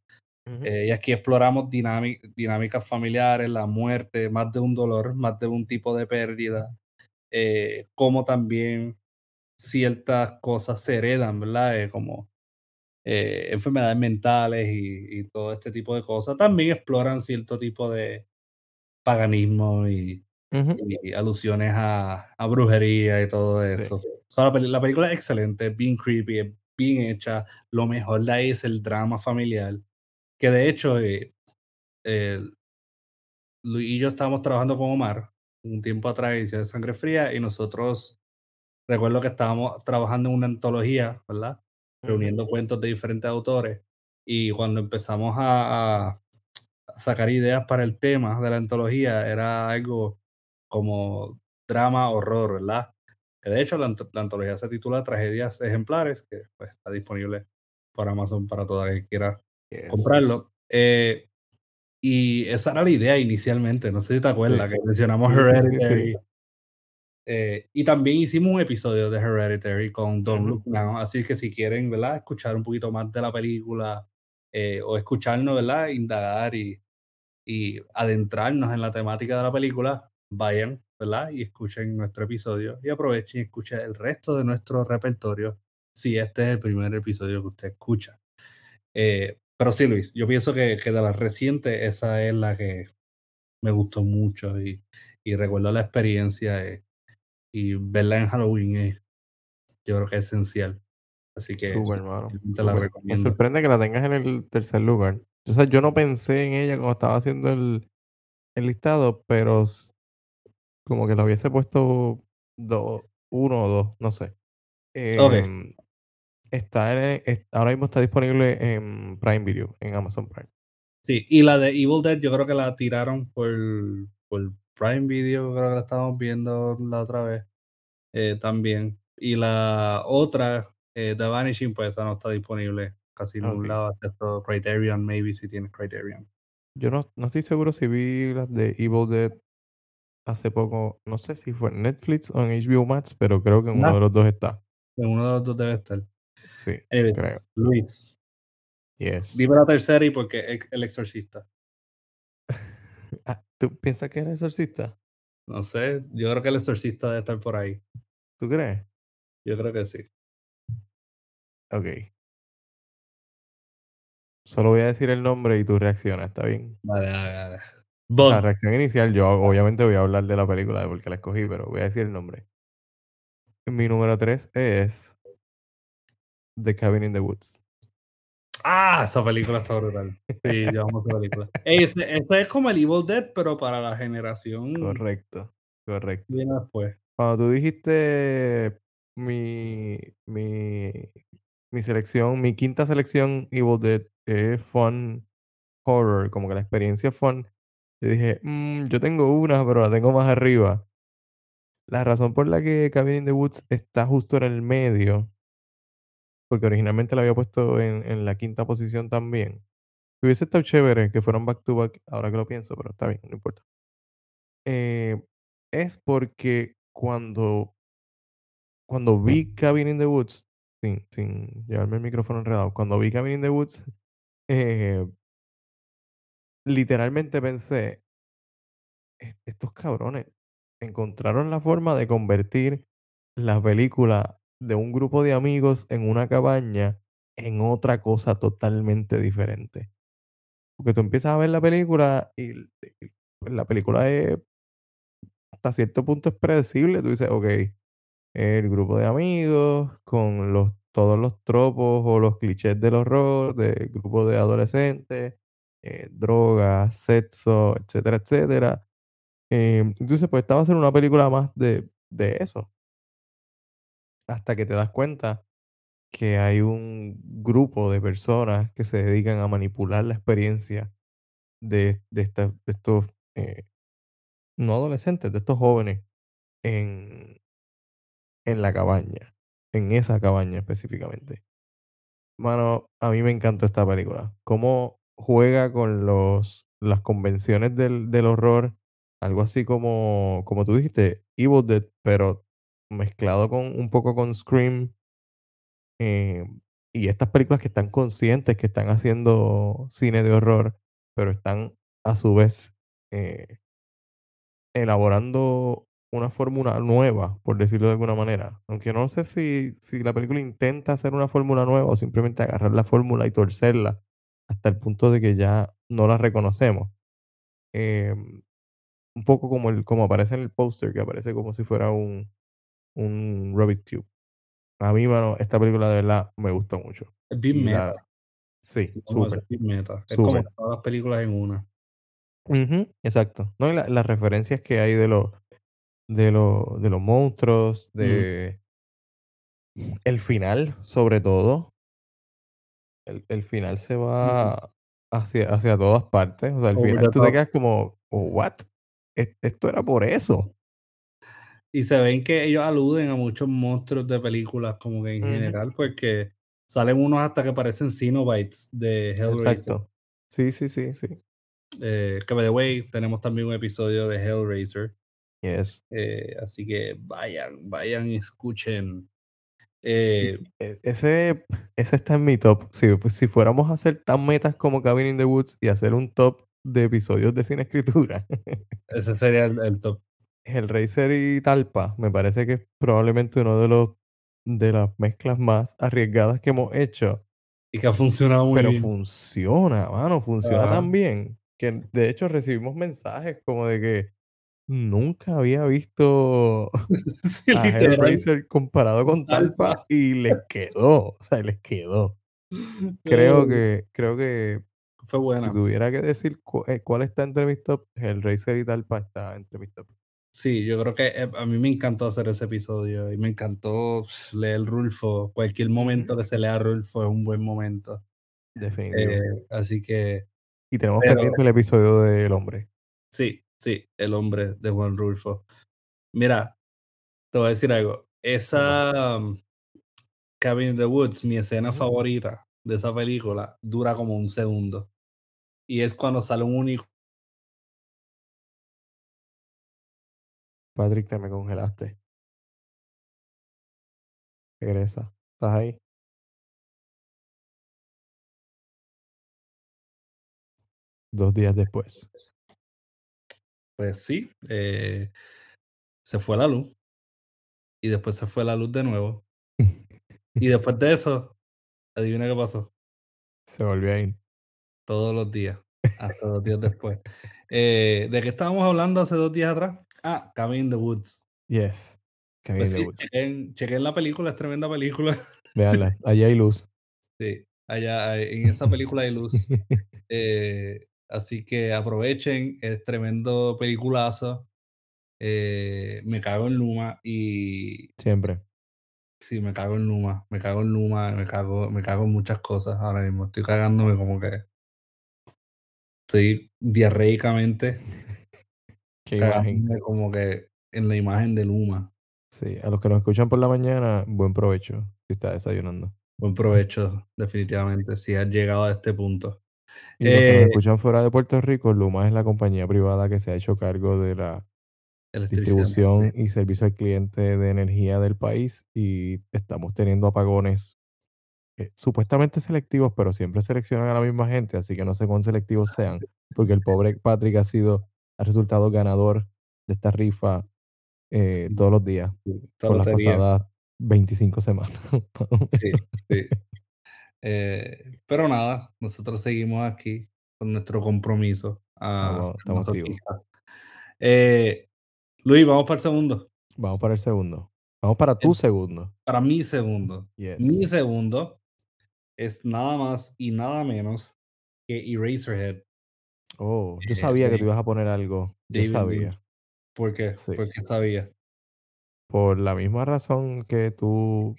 Ujú. Eh, y aquí exploramos dinámi- dinámicas familiares, la muerte, más de un dolor, más de un tipo de pérdida, eh, cómo también ciertas cosas se heredan, ¿verdad? Eh, como eh, enfermedades mentales y, y todo este tipo de cosas. También exploran cierto tipo de paganismo y, Ujú. y alusiones a, a brujería y todo Sí. eso. O sea, la, la película es excelente, es bien creepy, es bien hecha. Lo mejor de ahí es el drama familiar. Que de hecho, eh, eh, Luis y yo estábamos trabajando con Omar un tiempo atrás, edición de Sangre Fría, y nosotros, recuerdo que estábamos trabajando en una antología, ¿verdad? Reuniendo cuentos de diferentes autores, y cuando empezamos a- a sacar ideas para el tema de la antología, era algo como drama, horror, ¿verdad? Que de hecho la, ant- la antología se titula Tragedias Ejemplares, que pues, está disponible por Amazon para aquel que quiera comprarlo. Eh, y esa era la idea inicialmente, no sé si te acuerdas, Sí. que mencionamos Sí, sí, sí, Hereditary. sí. eh, y también hicimos un episodio de Hereditary con Don. Look Now, así que si quieren, ¿verdad? Escuchar un poquito más de la película eh, o escucharnos, ¿verdad? Indagar y, y adentrarnos en la temática de la película, vayan, ¿verdad? Y escuchen nuestro episodio y aprovechen y escuchen el resto de nuestro repertorio si este es el primer episodio que usted escucha. Eh, pero sí, Luis, yo pienso que, que de las recientes, esa es la que me gustó mucho y, y recuerdo la experiencia eh, y verla en Halloween es, yo creo que es esencial. Así que hermano. te la súper. Me recomiendo. sorprende que la tengas en el tercer lugar. O sea, yo no pensé en ella cuando estaba haciendo el, el listado, pero como que la hubiese puesto dos, uno o dos, no sé. Em, está en- es- ahora mismo está disponible en Prime Video, en Amazon Prime. sí, y la de Evil Dead yo creo que la tiraron por, por Prime Video, creo que la estábamos viendo la otra vez eh, también. Y la otra, eh, The Vanishing, pues esa no está disponible casi en ningún lado, excepto Criterion, maybe si tienes Criterion. Yo no, no estoy seguro si vi las de Evil Dead hace poco. No sé si fue en Netflix o en HBO Max, pero creo que en uno de los dos está. en uno de los dos debe estar. Sí, Eh, creo. Luis, Yes. dime la tercera y porque es El Exorcista. Ah, ¿Tú piensas que era exorcista? No sé, yo creo que El Exorcista debe estar por ahí. ¿Tú crees? Yo creo que sí. Ok. Solo voy a decir el nombre y tú reaccionas, ¿está bien? Vale. O sea, Bug. reacción inicial, yo obviamente voy a hablar de la película, de por qué la escogí, pero voy a decir el nombre. Mi número 3 es The Cabin in the Woods. Ah, esa película está brutal. Sí, yo amo esa película. Ese, ese es como el Evil Dead, pero para la generación Correcto, correcto. viene después. Cuando tú dijiste mi, mi, mi selección, mi quinta selección Evil Dead es fun horror, como que la experiencia fun, yo dije, "Mm, yo tengo una, pero la tengo más arriba. La razón por la que Cabin in the Woods está justo en el medio, porque originalmente la había puesto en, en la quinta posición también. Hubiese estado chévere que fueran back to back, ahora que lo pienso, pero está bien, no importa. Eh, es porque cuando cuando vi Cabin in the Woods, sin, sin llevarme el micrófono enredado, cuando vi Cabin in the Woods, eh, literalmente pensé, "Es- estos cabrones encontraron la forma de convertir la película de un grupo de amigos en una cabaña en otra cosa totalmente diferente. Porque tú empiezas a ver la película y, y, pues, la película es, hasta cierto punto es predecible. Tú dices, ok, el grupo de amigos con los, todos los tropos o los clichés del horror, del grupo de adolescentes, eh, drogas, sexo, etcétera, etcétera. Em, entonces, pues esta va a ser una película más de, de eso. Hasta que te das cuenta que hay un grupo de personas que se dedican a manipular la experiencia de, de, de estos, eh, no adolescentes, de estos jóvenes en, en la cabaña. en esa cabaña específicamente. Mano, a mí me encantó esta película. Cómo juega con los las convenciones del del horror, algo así como como tú dijiste, Evil Dead, pero mezclado con un poco con Scream. Em, y estas películas que están conscientes que están haciendo cine de horror, pero están a su vez, eh elaborando una fórmula nueva, por decirlo de alguna manera. Aunque no sé si si la película intenta hacer una fórmula nueva o simplemente agarrar la fórmula y torcerla hasta el punto de que ya no la reconocemos. Em, un poco como el como aparece en el póster, que aparece como si fuera un un Rubik's Cube. A mí, mano, esta película de verdad me gustó mucho. Es bien meta. la sí, súper, bien meta. Es como todas las películas en una. Ujú, exacto. No, y la las referencias que hay de los de los de los monstruos, Mm. de el final, sobre todo. El el final se va hacia hacia todas partes. O sea, al final tú te quedas como, ¿what? ¿E esto era por eso? Y se ven que ellos aluden a muchos monstruos de películas, como que en general, porque salen unos hasta que parecen Cenobites de Hellraiser. Exacto. Sí, sí, sí, sí. Eh, que by the way, tenemos también un episodio de Hellraiser. Yes. Eh, así que vayan, vayan y escuchen. Eh, e ese ese está en mi top. Si pues, si fuéramos a hacer tan metas como Cabin in the Woods y hacer un top de episodios de Sin Escritura, ese sería el el top. Hellraiser y Talpa me parece que es probablemente uno de los de las mezclas más arriesgadas que hemos hecho. Y que ha funcionado muy Pero bien. funciona, mano, funciona tan bien que, de hecho, recibimos mensajes como de que nunca había visto Sí, a. Hellraiser comparado con Talpa Talpa. y les quedó, o sea, les quedó. Creo que creo que fue si buena. tuviera que decir cu eh, cuál está entre mis top, Hellraiser y Talpa está entre mis top. Sí, yo creo que, eh, a mí me encantó hacer ese episodio y me encantó leer Rulfo. Cualquier momento que se lea Rulfo es un buen momento. Eh, Definitivo. así que Y tenemos pero pendiente el episodio del hombre. sí, sí, El hombre de Juan Rulfo. Mira, te voy a decir algo, esa Cabin in the Woods, mi escena favorita de esa película dura como un segundo, y es cuando sale un uni Patrick, te me congelaste. Regresa. ¿Estás ahí? 2 días después. Pues sí, eh, se fue la luz. Y después se fue la luz de nuevo. Y después de eso, adivina qué pasó. Se volvió a ir. Todos los días, hasta 2 días después. Eh, ¿de qué estábamos hablando hace 2 días atrás? Ah, Cabin in the Woods. Yes. Cabin Pues in the sí, Woods. chequen chequen la película, es tremenda película. Véanla, allí hay luz. Sí, allá en esa película hay luz. Eh, así que aprovechen, es tremendo peliculazo. Eh, me cago en Luma y Siempre. sí, me cago en Luma, me cago en Luma, me cago me cago en muchas cosas ahora mismo. Estoy cagándome como que estoy diarreicamente Qué imagen. como que en la imagen de Luma. Sí, a los que nos escuchan por la mañana, buen provecho si está desayunando. Buen provecho, Sí, sí. definitivamente, si has llegado a este punto. Y los que nos Eh, escuchan fuera de Puerto Rico, Luma es la compañía privada que se ha hecho cargo de la distribución y servicio al cliente de energía del país, y estamos teniendo apagones, eh, supuestamente selectivos, pero siempre seleccionan a la misma gente, así que no sé cuán selectivos sean, porque el pobre Patrick ha sido ha resultado ganador de esta rifa, eh, Sí, todos los días por las pasadas 25 semanas, Sí, sí. Eh, pero nada, nosotros seguimos aquí con nuestro compromiso a Estamos estamos. Eh, Luis, vamos para el segundo. Vamos para el segundo. Vamos para tu El segundo. para mi segundo. Mi Yes. segundo es nada más y nada menos que Eraserhead, Oh, yo eh, sabía que tú ibas a poner algo. Yo David sabía. ¿Por qué? Sí. Porque sabía. Por la misma razón que tú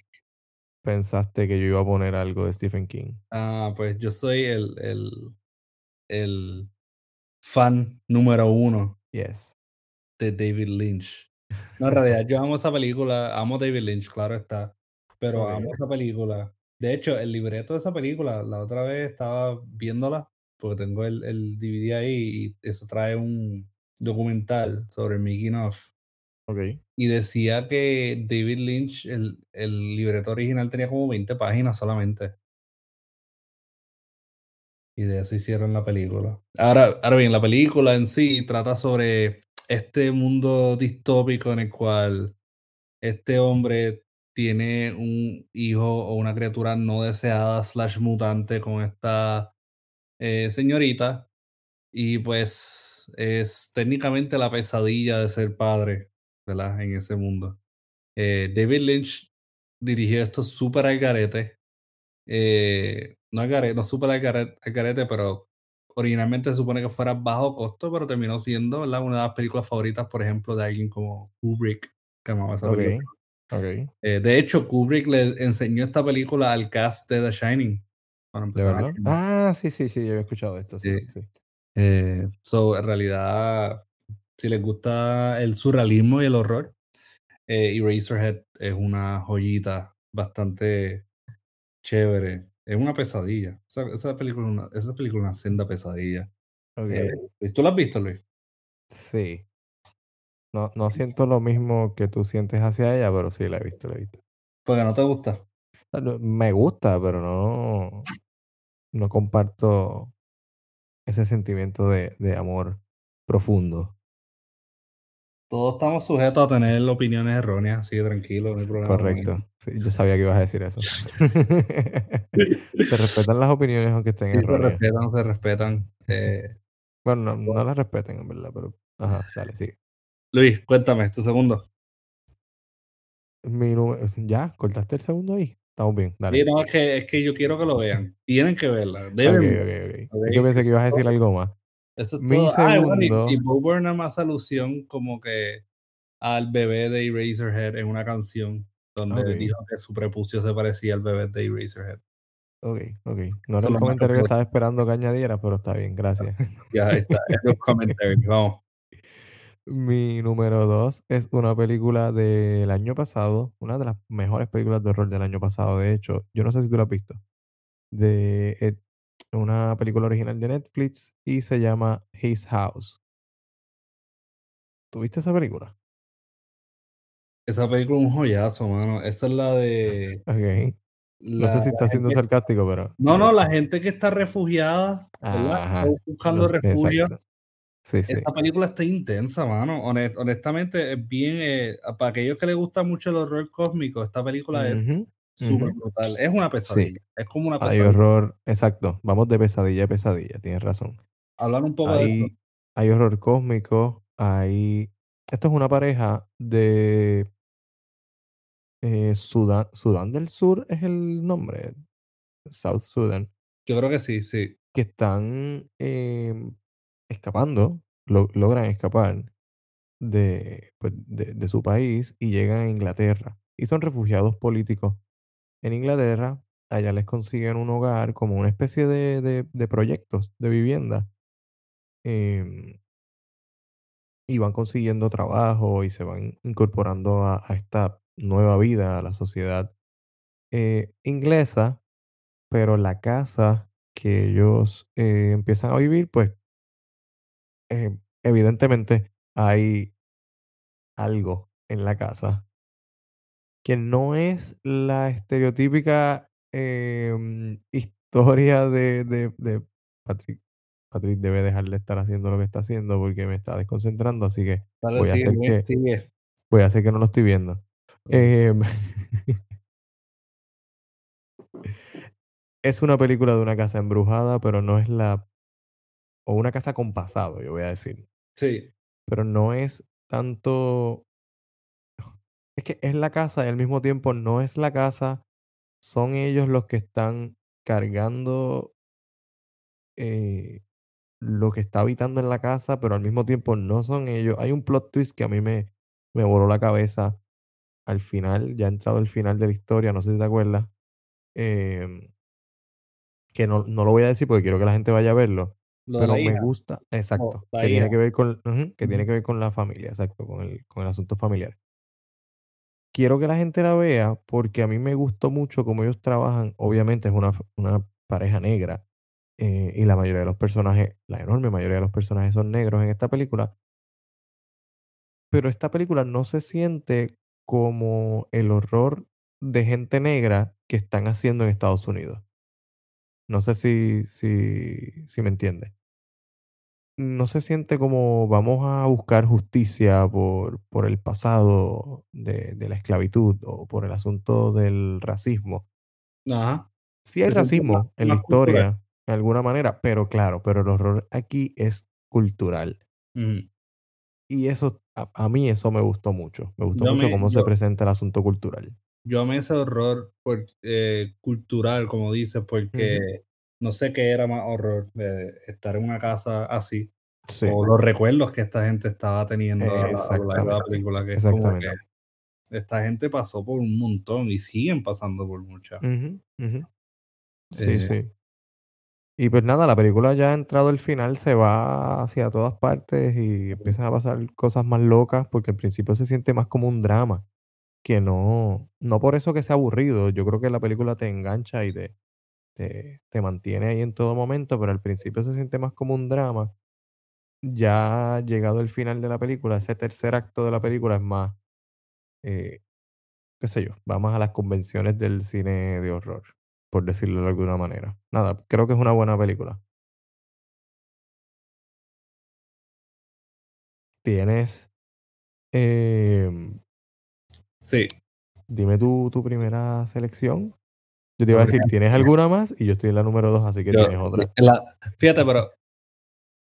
pensaste que yo iba a poner algo de Stephen King. Ah, pues yo soy el el el fan número 1 Yes. de David Lynch. No, en realidad yo amo esa película, amo David Lynch, claro está, pero amo esa película. De hecho, el libreto de esa película, la otra vez estaba viéndola, porque tengo el, el DVD ahí y eso trae un documental sobre el making of. ok, Y decía que David Lynch, el, el libreto original tenía como 20 páginas solamente. Y de eso hicieron la película. Ahora, ahora bien, la película en sí trata sobre este mundo distópico en el cual este hombre tiene un hijo o una criatura no deseada slash mutante con esta eh, señorita y pues es técnicamente la pesadilla de ser padre, ¿verdad? En ese mundo. Eh, David Lynch dirigió esto súper al garete. eh, no al garete, no súper al garete, al garete, pero originalmente se supone que fuera bajo costo, pero terminó siendo ¿verdad? una de las películas favoritas, por ejemplo, de alguien como Kubrick, que amaba esa película. ok, ok. Eh, de hecho, Kubrick le enseñó esta película al cast de The Shining. Para ¿De empezar verdad? filmar. Ah, sí, sí, sí, yo he escuchado esto, Sí. sí, sí. Eh, so, en realidad, si les gusta el surrealismo y el horror, eh, Eraserhead es una joyita bastante chévere. Es una pesadilla. Esa, esa película, es una- esa película es una senda pesadilla. Eh, ¿Tú la has visto, Luis? sí. No, no siento lo mismo que tú sientes hacia ella, pero sí la he visto, la he visto. Porque no te gusta. Ah, Me gusta, pero no, no comparto ese sentimiento de, de amor profundo. Todos estamos sujetos a tener opiniones erróneas, así que tranquilo, no hay problema. Correcto. Sí, yo sabía que ibas a decir eso. Se respetan las opiniones aunque estén Sí, se erróneas. respetan, se respetan. Eh, Bueno, no, no las respeten, en verdad, pero... Ajá, dale, sigue. Luis, cuéntame, tu segundo. Mi número... ¿Ya? ¿Cortaste el segundo ahí? Estamos bien, dale. Sí, no, es que, es que yo quiero que lo vean. Tienen que verla. Deben. ok, ok. Ok, Es que pensé que ibas a decir algo más. Eso es Mi todo. Ah, y bueno, y- segundo- y Bo Burnham hace alusión como que al bebé de Eraserhead en una canción donde Ok. dijo que su prepucio se parecía al bebé de Eraserhead. Ok, ok. No era el comentario que estaba esperando que añadieras, pero está bien, gracias. Ya está, es un comentario. Vamos. Mi número dos es una película del año pasado, una de las mejores películas de horror del año pasado, de hecho. Yo no sé si tú la has visto. De una película original de Netflix y se llama His House. ¿Tuviste esa película? Esa película es un joyazo, mano. Esa es la de. Ok. No sé si está siendo gente- sarcástico, pero. No, no, la gente que está refugiada, buscando los- refugio. exacto. Sí, sí. Esta película está intensa, mano. Honest- honestamente, es bien. eh, para aquellos que les gusta mucho el horror cósmico, esta película es Súper brutal. Es una pesadilla. Es como una Hay pesadilla. horror, exacto. Vamos de pesadilla a pesadilla, tienes razón. Hablar un poco de. Hay, hay horror cósmico, hay... Esto es una pareja de eh, Sudán, Sudán del Sur es el nombre, South Sudan, Yo creo que sí, sí. que están em, escapando, lo- logran escapar de, pues, de, de su país y llegan a Inglaterra. Y son refugiados políticos en Inglaterra. Allá les consiguen un hogar como una especie de, proyectos de vivienda. em, y van consiguiendo trabajo y se van incorporando a, a esta nueva vida, a la sociedad eh, inglesa, pero la casa que ellos eh, empiezan a vivir, pues eh, evidentemente hay algo en la casa que no es la estereotípica em, historia de, de, de Patrick. Patrick debe dejar de estar haciendo lo que está haciendo porque me está desconcentrando, así que voy a sigue, hacer que sigue. voy a hacer que no lo estoy viendo. Em, es una película de una casa embrujada, pero no es la o una casa con pasado, yo voy a decir, Sí, pero no es tanto es que es la casa y al mismo tiempo no es la casa, son ellos los que están cargando eh, lo que está habitando en la casa, pero al mismo tiempo no son ellos. Hay un plot twist que a mí me, me voló la cabeza al final, ya ha entrado el final de la historia, no sé si te acuerdas, em, que no, no lo voy a decir porque quiero que la gente vaya a verlo, lo pero me hija. gusta, exacto, la que tiene que ver con, que tiene que ver con la familia, exacto, con el, con el asunto familiar. Quiero que la gente la vea porque a mí me gustó mucho cómo ellos trabajan. Obviamente es una, pareja negra eh, y la mayoría de los personajes, la enorme mayoría de los personajes son negros en esta película. Pero esta película no se siente como el horror de gente negra que están haciendo en Estados Unidos. No sé si, si, si me entiende. No se siente como vamos a buscar justicia por, por el pasado de, de la esclavitud o por el asunto del racismo. Ajá. Sí hay Se racismo en la cultural. historia, de alguna manera, pero claro, pero el horror aquí es cultural. Y eso, a, a mí eso me gustó mucho. Me gustó Yo mucho me, cómo se presenta el asunto cultural. yo amé ese horror por, eh, cultural, como dices, porque. No sé qué era más horror, eh, estar en una casa así, Sí, o los recuerdos que esta gente estaba teniendo a, la- a lo largo de la exactamente, película, que es como que exactamente. esta gente pasó por un montón y siguen pasando por muchas. Sí, Eh, sí. Y pues nada, la película ya ha entrado al final, se va hacia todas partes y empiezan a pasar cosas más locas, porque al principio se siente más como un drama, que no, no por eso que sea aburrido. Yo creo que la película te engancha y te, te, te mantiene ahí en todo momento, pero al principio se siente más como un drama. Ya llegado el final de la película, ese tercer acto de la película es más, eh, qué sé yo, va más a las convenciones del cine de horror, por decirlo de alguna manera. Nada, creo que es una buena película. Tienes, em, sí, dime tu, tu primera selección. Yo te la iba a decir, ¿tienes alguna más? Y yo estoy en la número dos, así que yo- tienes sí, otra. la- fíjate, pero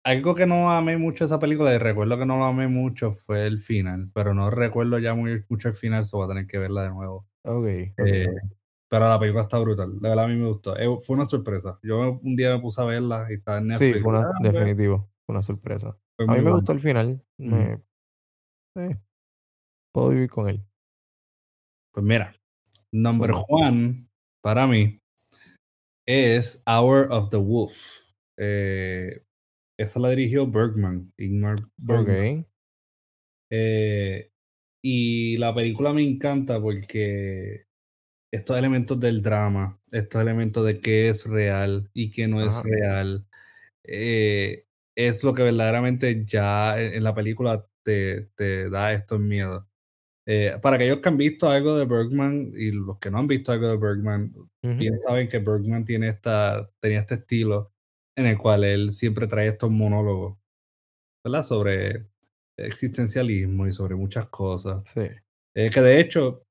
algo que no amé mucho esa película, y recuerdo que no lo amé mucho, fue el final, pero no recuerdo ya muy mucho el final, se va a tener que verla de nuevo. Ok, Eh, pero la película está brutal, de verdad a mí me gustó. Eh, fue una sorpresa. Yo un día me puse a verla y estaba en Sí, Netflix. fue y, una, ah, pues, definitivo, fue una sorpresa. fue A mí me gustó el final, me, eh, puedo vivir con él. Pues mira, number one para mí es Hour of the Wolf. Eh, esa la dirigió Bergman, Ingmar Bergman. Eh, y la película me encanta porque estos elementos del drama, estos elementos de qué es real y qué no es real, eh, es lo que verdaderamente ya en, en la película te, te da estos miedos. Eh, para aquellos que han visto algo de Bergman y los que no han visto algo de Bergman, ujú, bien saben que Bergman tiene esta, tenía este estilo en el cual él siempre trae estos monólogos, ¿verdad? Sobre existencialismo y sobre muchas cosas. sí, Eh, que de hecho,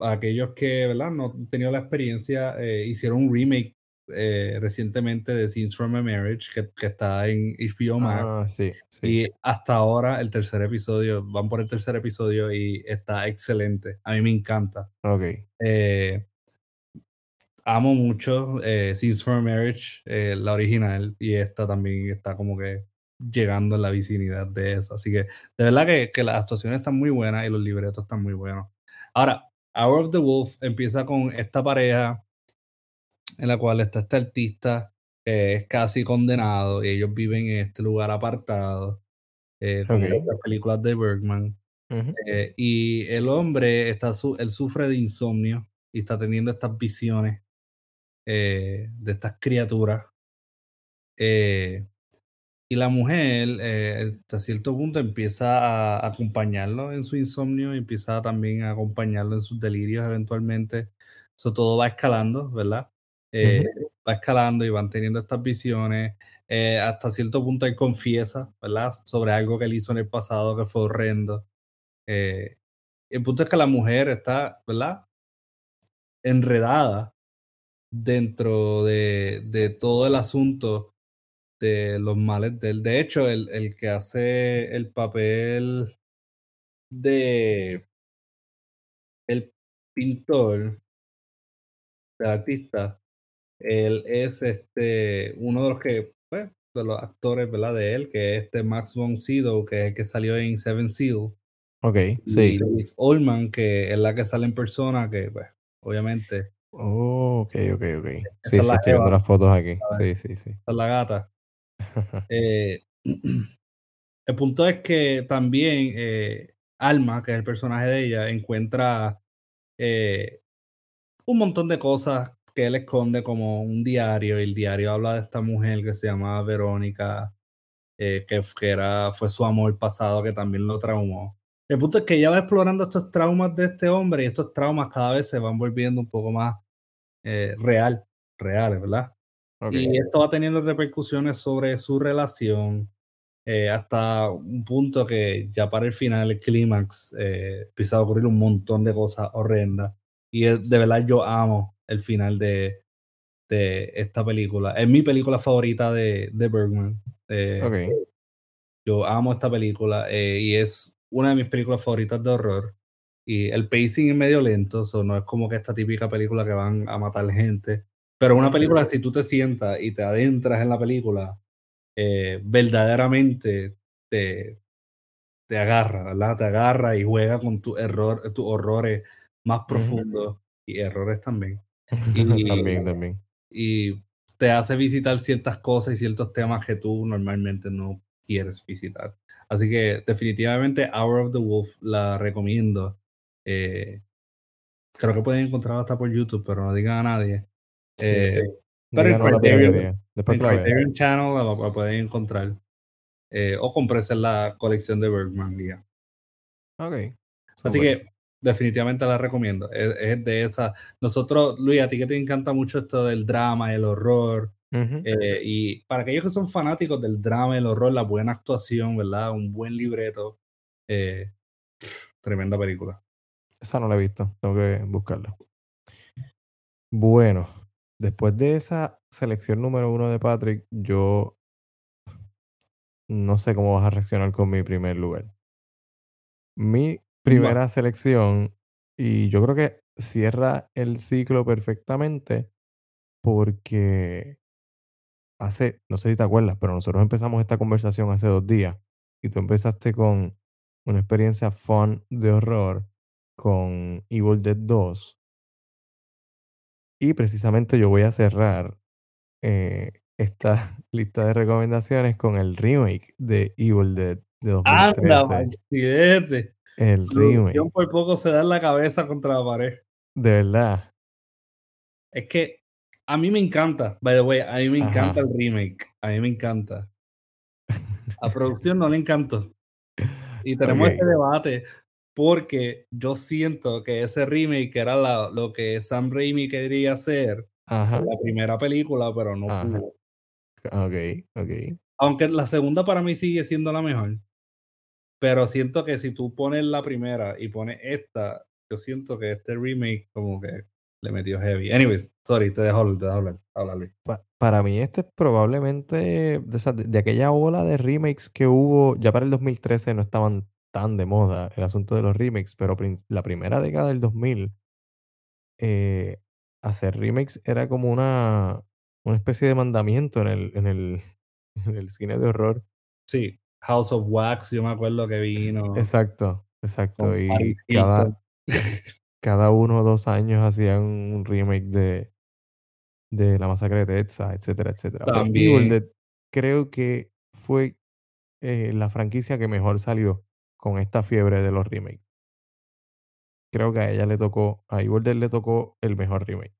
aquellos que, ¿verdad? No han tenido la experiencia, eh, hicieron un remake eh, recientemente de Scenes from a Marriage, que, que está en HBO Max. ah, sí, sí, Y sí, hasta ahora el tercer episodio, van por el tercer episodio y está excelente. A mí me encanta. ok, Eh, amo mucho eh, Scenes from a Marriage, eh, la original, y esta también está como que llegando en la vicinidad de eso. Así que de verdad que, que las actuaciones están muy buenas y los libretos están muy buenos. Ahora, Hour of the Wolf empieza con esta pareja en la cual está este artista que es casi condenado y ellos viven en este lugar apartado, eh, como las películas de Bergman. ujú, Eh, y el hombre está su- él sufre de insomnio y está teniendo estas visiones eh, de estas criaturas. eh, y la mujer, eh, hasta cierto punto, empieza a acompañarlo en su insomnio, y empieza también a acompañarlo en sus delirios eventualmente. Eso todo va escalando, ¿verdad? Eh, va escalando y van teniendo estas visiones. eh, hasta cierto punto él confiesa, ¿verdad? Sobre algo que él hizo en el pasado que fue horrendo. Eh, el punto es que la mujer está, ¿verdad? Enredada dentro de, de todo el asunto de los males de él. De hecho, el, el que hace el papel de el pintor, del artista, él es este uno de los que, pues, de los actores, ¿verdad? De él, que es este Max von Sydow, que es el que salió en Seven Seal. ok, Y sí. Liv Ullmann, que es la que sale en persona, que, pues, obviamente, Oh, ok, ok, ok. esa Sí, es sí, la estoy viendo Eva, las fotos aquí. Sí, sí, sí. Esa es la gata. Eh, el punto es que también eh, Alma, que es el personaje de ella, encuentra eh, un montón de cosas que él esconde como un diario, y el diario habla de esta mujer que se llamaba Verónica, eh, que, que era, fue su amor pasado que también lo traumó. El punto es que ella va explorando estos traumas de este hombre y estos traumas cada vez se van volviendo un poco más eh, real, reales, ¿verdad? Y esto va teniendo repercusiones sobre su relación eh, hasta un punto que ya para el final, el clímax, eh, empieza a ocurrir un montón de cosas horrendas. Y de verdad yo amo el final de, de esta película. Es mi película favorita de, de Bergman. Ok. Yo amo esta película eh, y es una de mis películas favoritas de horror. Y el pacing es medio lento, so no es como que esta típica película que van a matar gente. Pero una película, si tú te sientas y te adentras en la película, eh, verdaderamente te, te agarra, ¿verdad? Te agarra y juega con tu error, tus horrores más profundos y errores también. también, también. Y te hace visitar ciertas cosas y ciertos temas que tú normalmente no quieres visitar. Así que definitivamente Hour of the Wolf la recomiendo. Eh, creo que pueden encontrarla hasta por YouTube, pero no digan a nadie. Eh, pero en la Criterion, piratería. Después en la vean. Criterion Channel la, la pueden encontrar. Eh, o comprarse en la colección de Bergman. ya. Ok. Así que definitivamente la recomiendo. Es, es de esa. Nosotros, Luis, a ti que te encanta mucho esto del drama, el horror. Eh, y para aquellos que son fanáticos del drama, el horror, la buena actuación, ¿verdad? Un buen libreto. eh, tremenda película. Esa no la he visto. Tengo que buscarla. Bueno, después de esa selección número uno de Patrick, yo no sé cómo vas a reaccionar con mi primer lugar. Mi primera selección, y yo creo que cierra el ciclo perfectamente porque hace, no sé si te acuerdas, pero nosotros empezamos esta conversación hace dos días y tú empezaste con una experiencia fun de horror con Evil Dead 2. Y precisamente yo voy a cerrar eh, esta lista de recomendaciones con el remake de Evil Dead de 2013. Anda. El remake, por poco se da en la cabeza contra la pared. de verdad. Es que a mí me encanta, by the way, a mí me Ajá. encanta el remake. A mí me encanta. A producción no le encantó. Y tenemos este debate porque yo siento que ese remake era la- lo que Sam Raimi quería hacer Ajá. en la primera película, pero no Ajá. pudo. Ok, ok. Aunque la segunda para mí sigue siendo la mejor. Pero siento que si tú pones la primera y pones esta, yo siento que este remake como que le metió heavy. Anyways, sorry, te dejo, te dejo hablar. Luis. Pa- para mí este es probablemente de, esas- de- aquella ola de remakes que hubo, ya para el 2013 no estaban tan de moda el asunto de los remakes, pero la primera década del 2000, eh, hacer remakes era como una, una especie de mandamiento en el, en el, en el cine de horror. Sí, House of Wax, yo me acuerdo que vino. Exacto, exacto. Y cada, cada uno o dos años hacían un remake de, de La Masacre de Texas, etcétera, etcétera. También. Dead creo que fue eh, la franquicia que mejor salió con esta fiebre de los remakes. Creo que a ella le tocó, a Evil Dead le tocó el mejor remake.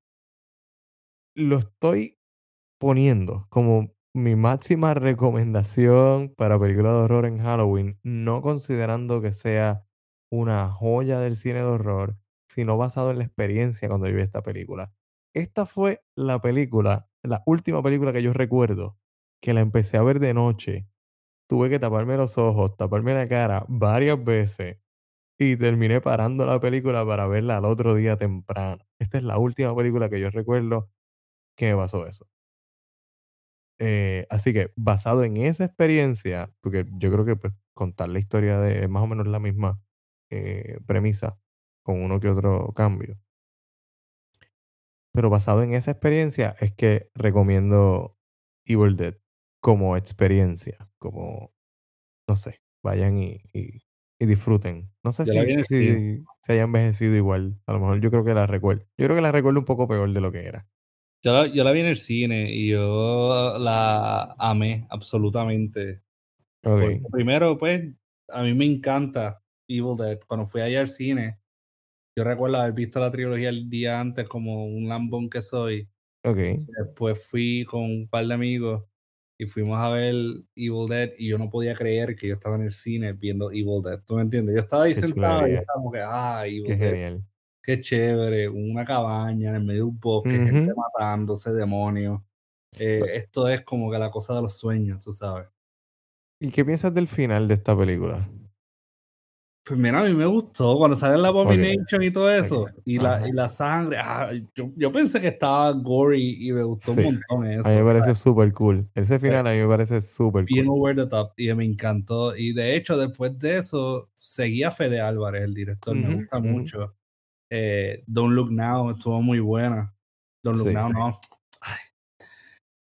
Lo estoy poniendo como mi máxima recomendación para películas de horror en Halloween, no considerando que sea una joya del cine de horror, sino basado en la experiencia cuando yo vi esta película. Esta fue la película, la última película que yo recuerdo, que la empecé a ver de noche. Tuve que taparme los ojos, taparme la cara varias veces y terminé parando la película para verla al otro día temprano. Esta es la última película que yo recuerdo que me pasó eso. Eh, así que basado en esa experiencia, porque yo creo que pues, contar la historia de más o menos la misma eh, premisa, con uno que otro cambio. Pero basado en esa experiencia es que recomiendo Evil Dead como experiencia, como, no sé, vayan y, y- y disfruten. No sé si, si cine. se haya envejecido igual. A lo mejor yo creo que la recuerdo. Yo creo que la recuerdo un poco peor de lo que era. Yo la, yo la vi en el cine y yo la amé absolutamente. Ok. Porque primero, pues, a mí me encanta Evil Dead. Cuando fui allá al cine, yo recuerdo haber visto la trilogía el día antes como un lambón que soy. Ok. Después fui con un par de amigos y fuimos a ver Evil Dead y yo no podía creer que yo estaba en el cine viendo Evil Dead. ¿Tú me entiendes? Yo estaba ahí Qué sentado y chulería. estaba como que, ah, Evil Qué Dead, genial. Qué chévere, una cabaña en el medio de un bosque, gente Ujú. matándose, demonios. Eh, esto es como que la cosa de los sueños, tú sabes. ¿Y qué piensas del final de esta película? Pues mira, a mí me gustó cuando sale la Abomination y todo eso. Y, la, y la sangre. ah, yo, yo pensé que estaba gory y me gustó Sí. un montón eso. A mí me parece súper cool. Ese final a mí me parece súper bien cool. over the top y me encantó. Y de hecho, después de eso, seguía Fede Álvarez, el director, me gusta mucho. Eh, Don't Look Now estuvo muy buena. Don't Look Sí. Now, no. Ay,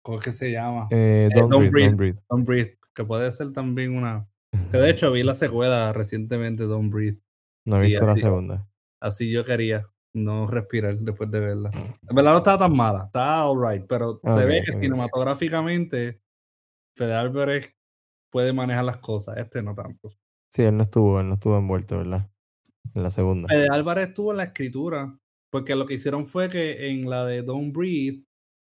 ¿Cómo es que se llama? Eh, Eh, don't, Don't breathe, Breathe. don't breathe. Don't Breathe, que puede ser también una. Que de hecho vi la secuela recientemente, Don't Breathe. No he y visto la así- segunda. Así yo quería no respirar después de verla. En verdad no estaba tan mala, estaba alright, pero se ve que cinematográficamente Fede Álvarez puede manejar las cosas, este no tanto. Sí, él no estuvo, él no estuvo envuelto, ¿verdad? En la segunda. Fede Álvarez estuvo en la escritura, porque lo que hicieron fue que en la de Don't Breathe,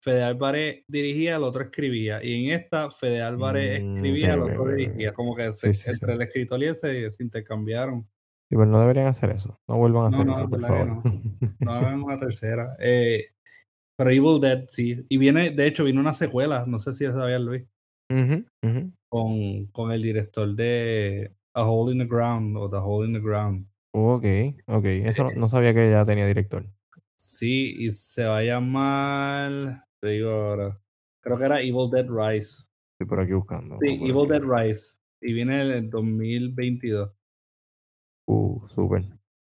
Fede Álvarez dirigía, el otro escribía, y en esta Fede Álvarez Mm, escribía, el ok, ok, otro dirigía, como que se- Sí, sí, sí. entre el escritor y él se, se intercambiaron. Sí, pero no deberían hacer eso. No vuelvan a No, hacer no, eso, es por favor. No hagan una tercera. Eh, pero Evil Dead, sí. Y viene, de hecho, vino una secuela, no sé si sabías, Luis, Ujú, ujú. con, con el director de A Hole in the Ground o The Hole in the Ground. Ok, ok. Eso no, no sabía que ya tenía director. Sí, y se va a llamar, te digo ahora, creo que era Evil Dead Rise. Estoy por aquí buscando. Sí, Evil aquí. Dead Rise. Y viene en el 2022. Uh, súper.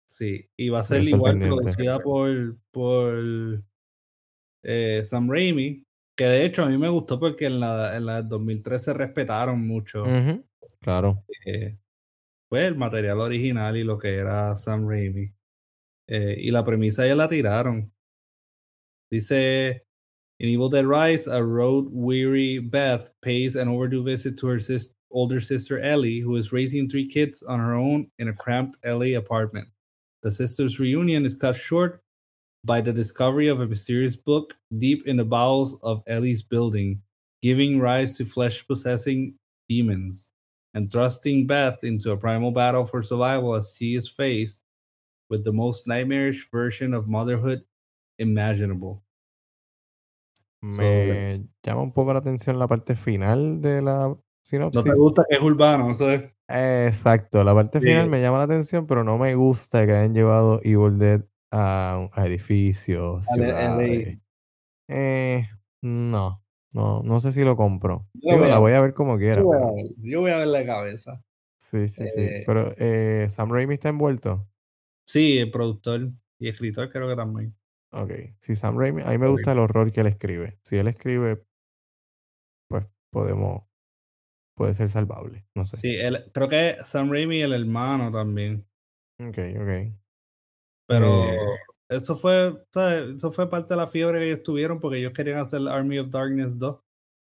Sí, y va a ser igual pendiente. producida por, por eh, Sam Raimi, que de hecho a mí me gustó porque en la, en la del 2013 respetaron mucho Claro. eh, pues, el material original y lo que era Sam Raimi. Eh, y la premisa ya la tiraron. Dice, in Evil Dead Rise, a road-weary Beth pays an overdue visit to her sis- older sister Ellie, who is raising three kids on her own in a cramped LA apartment. The sisters' reunion is cut short by the discovery of a mysterious book deep in the bowels of Ellie's building, giving rise to flesh possessing demons and thrusting Beth into a primal battle for survival as she is faced with the most nightmarish version of motherhood imaginable. Me llama un poco la atención la parte final de la ¿No sinopsis. te gusta que es urbano? Eso es. Exacto, la parte Sí. final me llama la atención, pero no me gusta que hayan llevado Evil Dead a, a edificios, A ciudades. Eh, no, no, no sé si lo compro. Yo Digo, voy la voy a ver como quiera. Yo voy a ver, yo voy a ver la cabeza. Sí, sí, sí. Eh, Pero eh, Sam Raimi está envuelto. Sí, el productor y escritor creo que también. Ok. Si Sam Raimi, a mí me gusta el horror que él escribe. Si él escribe, pues podemos, puede ser salvable. No sé. Sí, el- creo que Sam Raimi y el hermano también. Ok, ok. Pero Eh, eso fue, ¿sabes? eso fue parte de la fiebre que ellos tuvieron porque ellos querían hacer Army of Darkness 2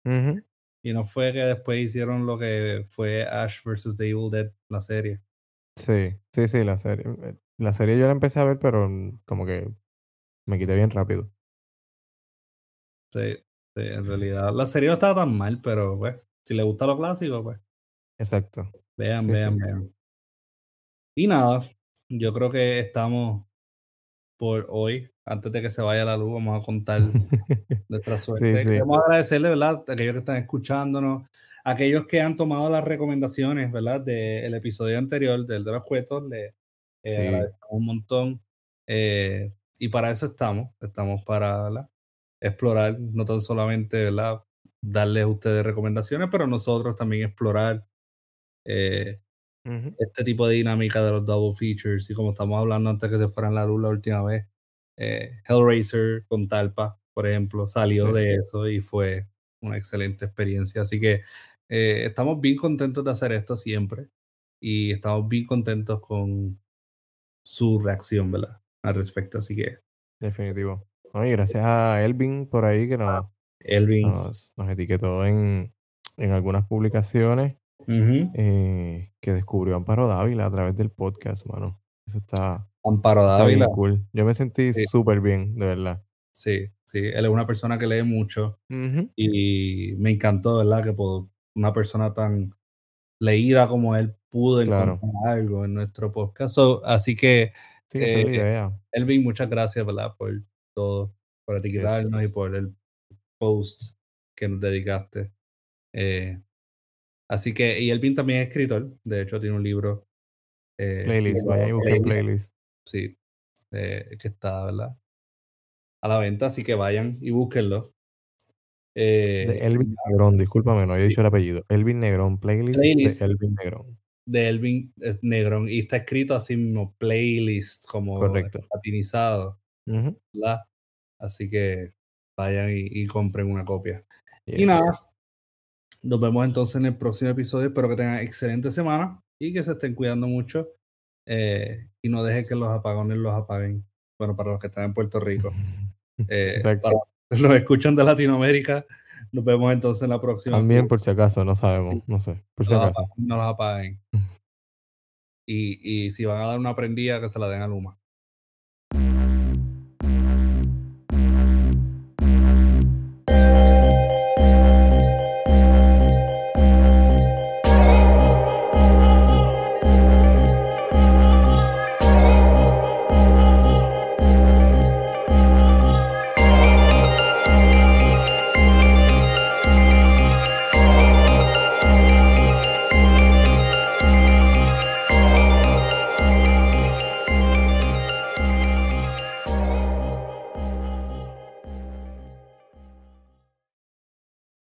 ujú. y no fue que después hicieron lo que fue Ash vs. The Evil Dead, la serie. Sí, sí, sí, la serie. eh, La serie yo la empecé a ver, pero como que me quité bien rápido. Sí, sí, en realidad la serie no estaba tan mal, pero pues, si le gusta lo clásico, pues Exacto. vean, Sí, sí, vean, sí. vean. Y nada, yo creo que estamos por hoy. Antes de que se vaya la luz, vamos a contar nuestra suerte. Sí, sí. Queremos agradecerle, ¿verdad? A aquellos que están escuchándonos, a aquellos que han tomado las recomendaciones, ¿verdad? Del episodio anterior, del de los cuetos, le eh, Sí. agradecemos un montón. Eh, y para eso estamos, estamos para ¿verdad? explorar, no tan solamente, ¿verdad? Darles a ustedes recomendaciones, pero nosotros también explorar eh, Ujú. este tipo de dinámica de los double features y como estamos hablando antes que se fueran la luz la última vez, eh, Hellraiser con Talpa, por ejemplo, salió Sí, de sí. eso y fue una excelente experiencia. Así que eh, estamos bien contentos de hacer esto siempre y estamos bien contentos con su reacción, ¿verdad? Al respecto. Así que, Definitivo. Y gracias a Elvin por ahí que nos, Elvin, nos, nos etiquetó en, en algunas publicaciones eh, que descubrió Amparo Dávila a través del podcast, mano. Eso está, Amparo Está bien Dávila. cool. Yo me sentí Sí. súper bien, de verdad. Sí, sí, él es una persona que lee mucho y me encantó, ¿verdad? Que por una persona tan leída como él pudo Claro. encontrar algo en nuestro podcast. So, así que, Sí, eh, idea. Elvin, muchas gracias, ¿verdad? Por todo, por etiquetarnos y por el post que nos dedicaste. Eh, así que, y Elvin también es escritor, de hecho tiene un libro. eh, Playlist, que vayan y busquen playlist. Sí, eh, que está, ¿verdad? A la venta, así que vayan y búsquenlo. De Eh, Elvin Negrón, discúlpame, no había dicho el apellido. Elvin Negrón, playlist, Playlist. de Elvin Negrón. de Elvin Negrón y está escrito así mismo, playlist, como Correcto. latinizado. ¿verdad? Así que vayan y, y compren una copia. Y nada. Nos vemos entonces en el próximo episodio. Espero que tengan excelente semana y que se estén cuidando mucho eh, y no dejen que los apagones los apaguen. Bueno, para los que están en Puerto Rico. Eh, para los escuchan de Latinoamérica, nos vemos entonces en la próxima. También, por si acaso, no sabemos, Sí. no sé, por si no, los apaguen, no los apaguen. Y, y si van a dar una prendida, que se la den a Luma.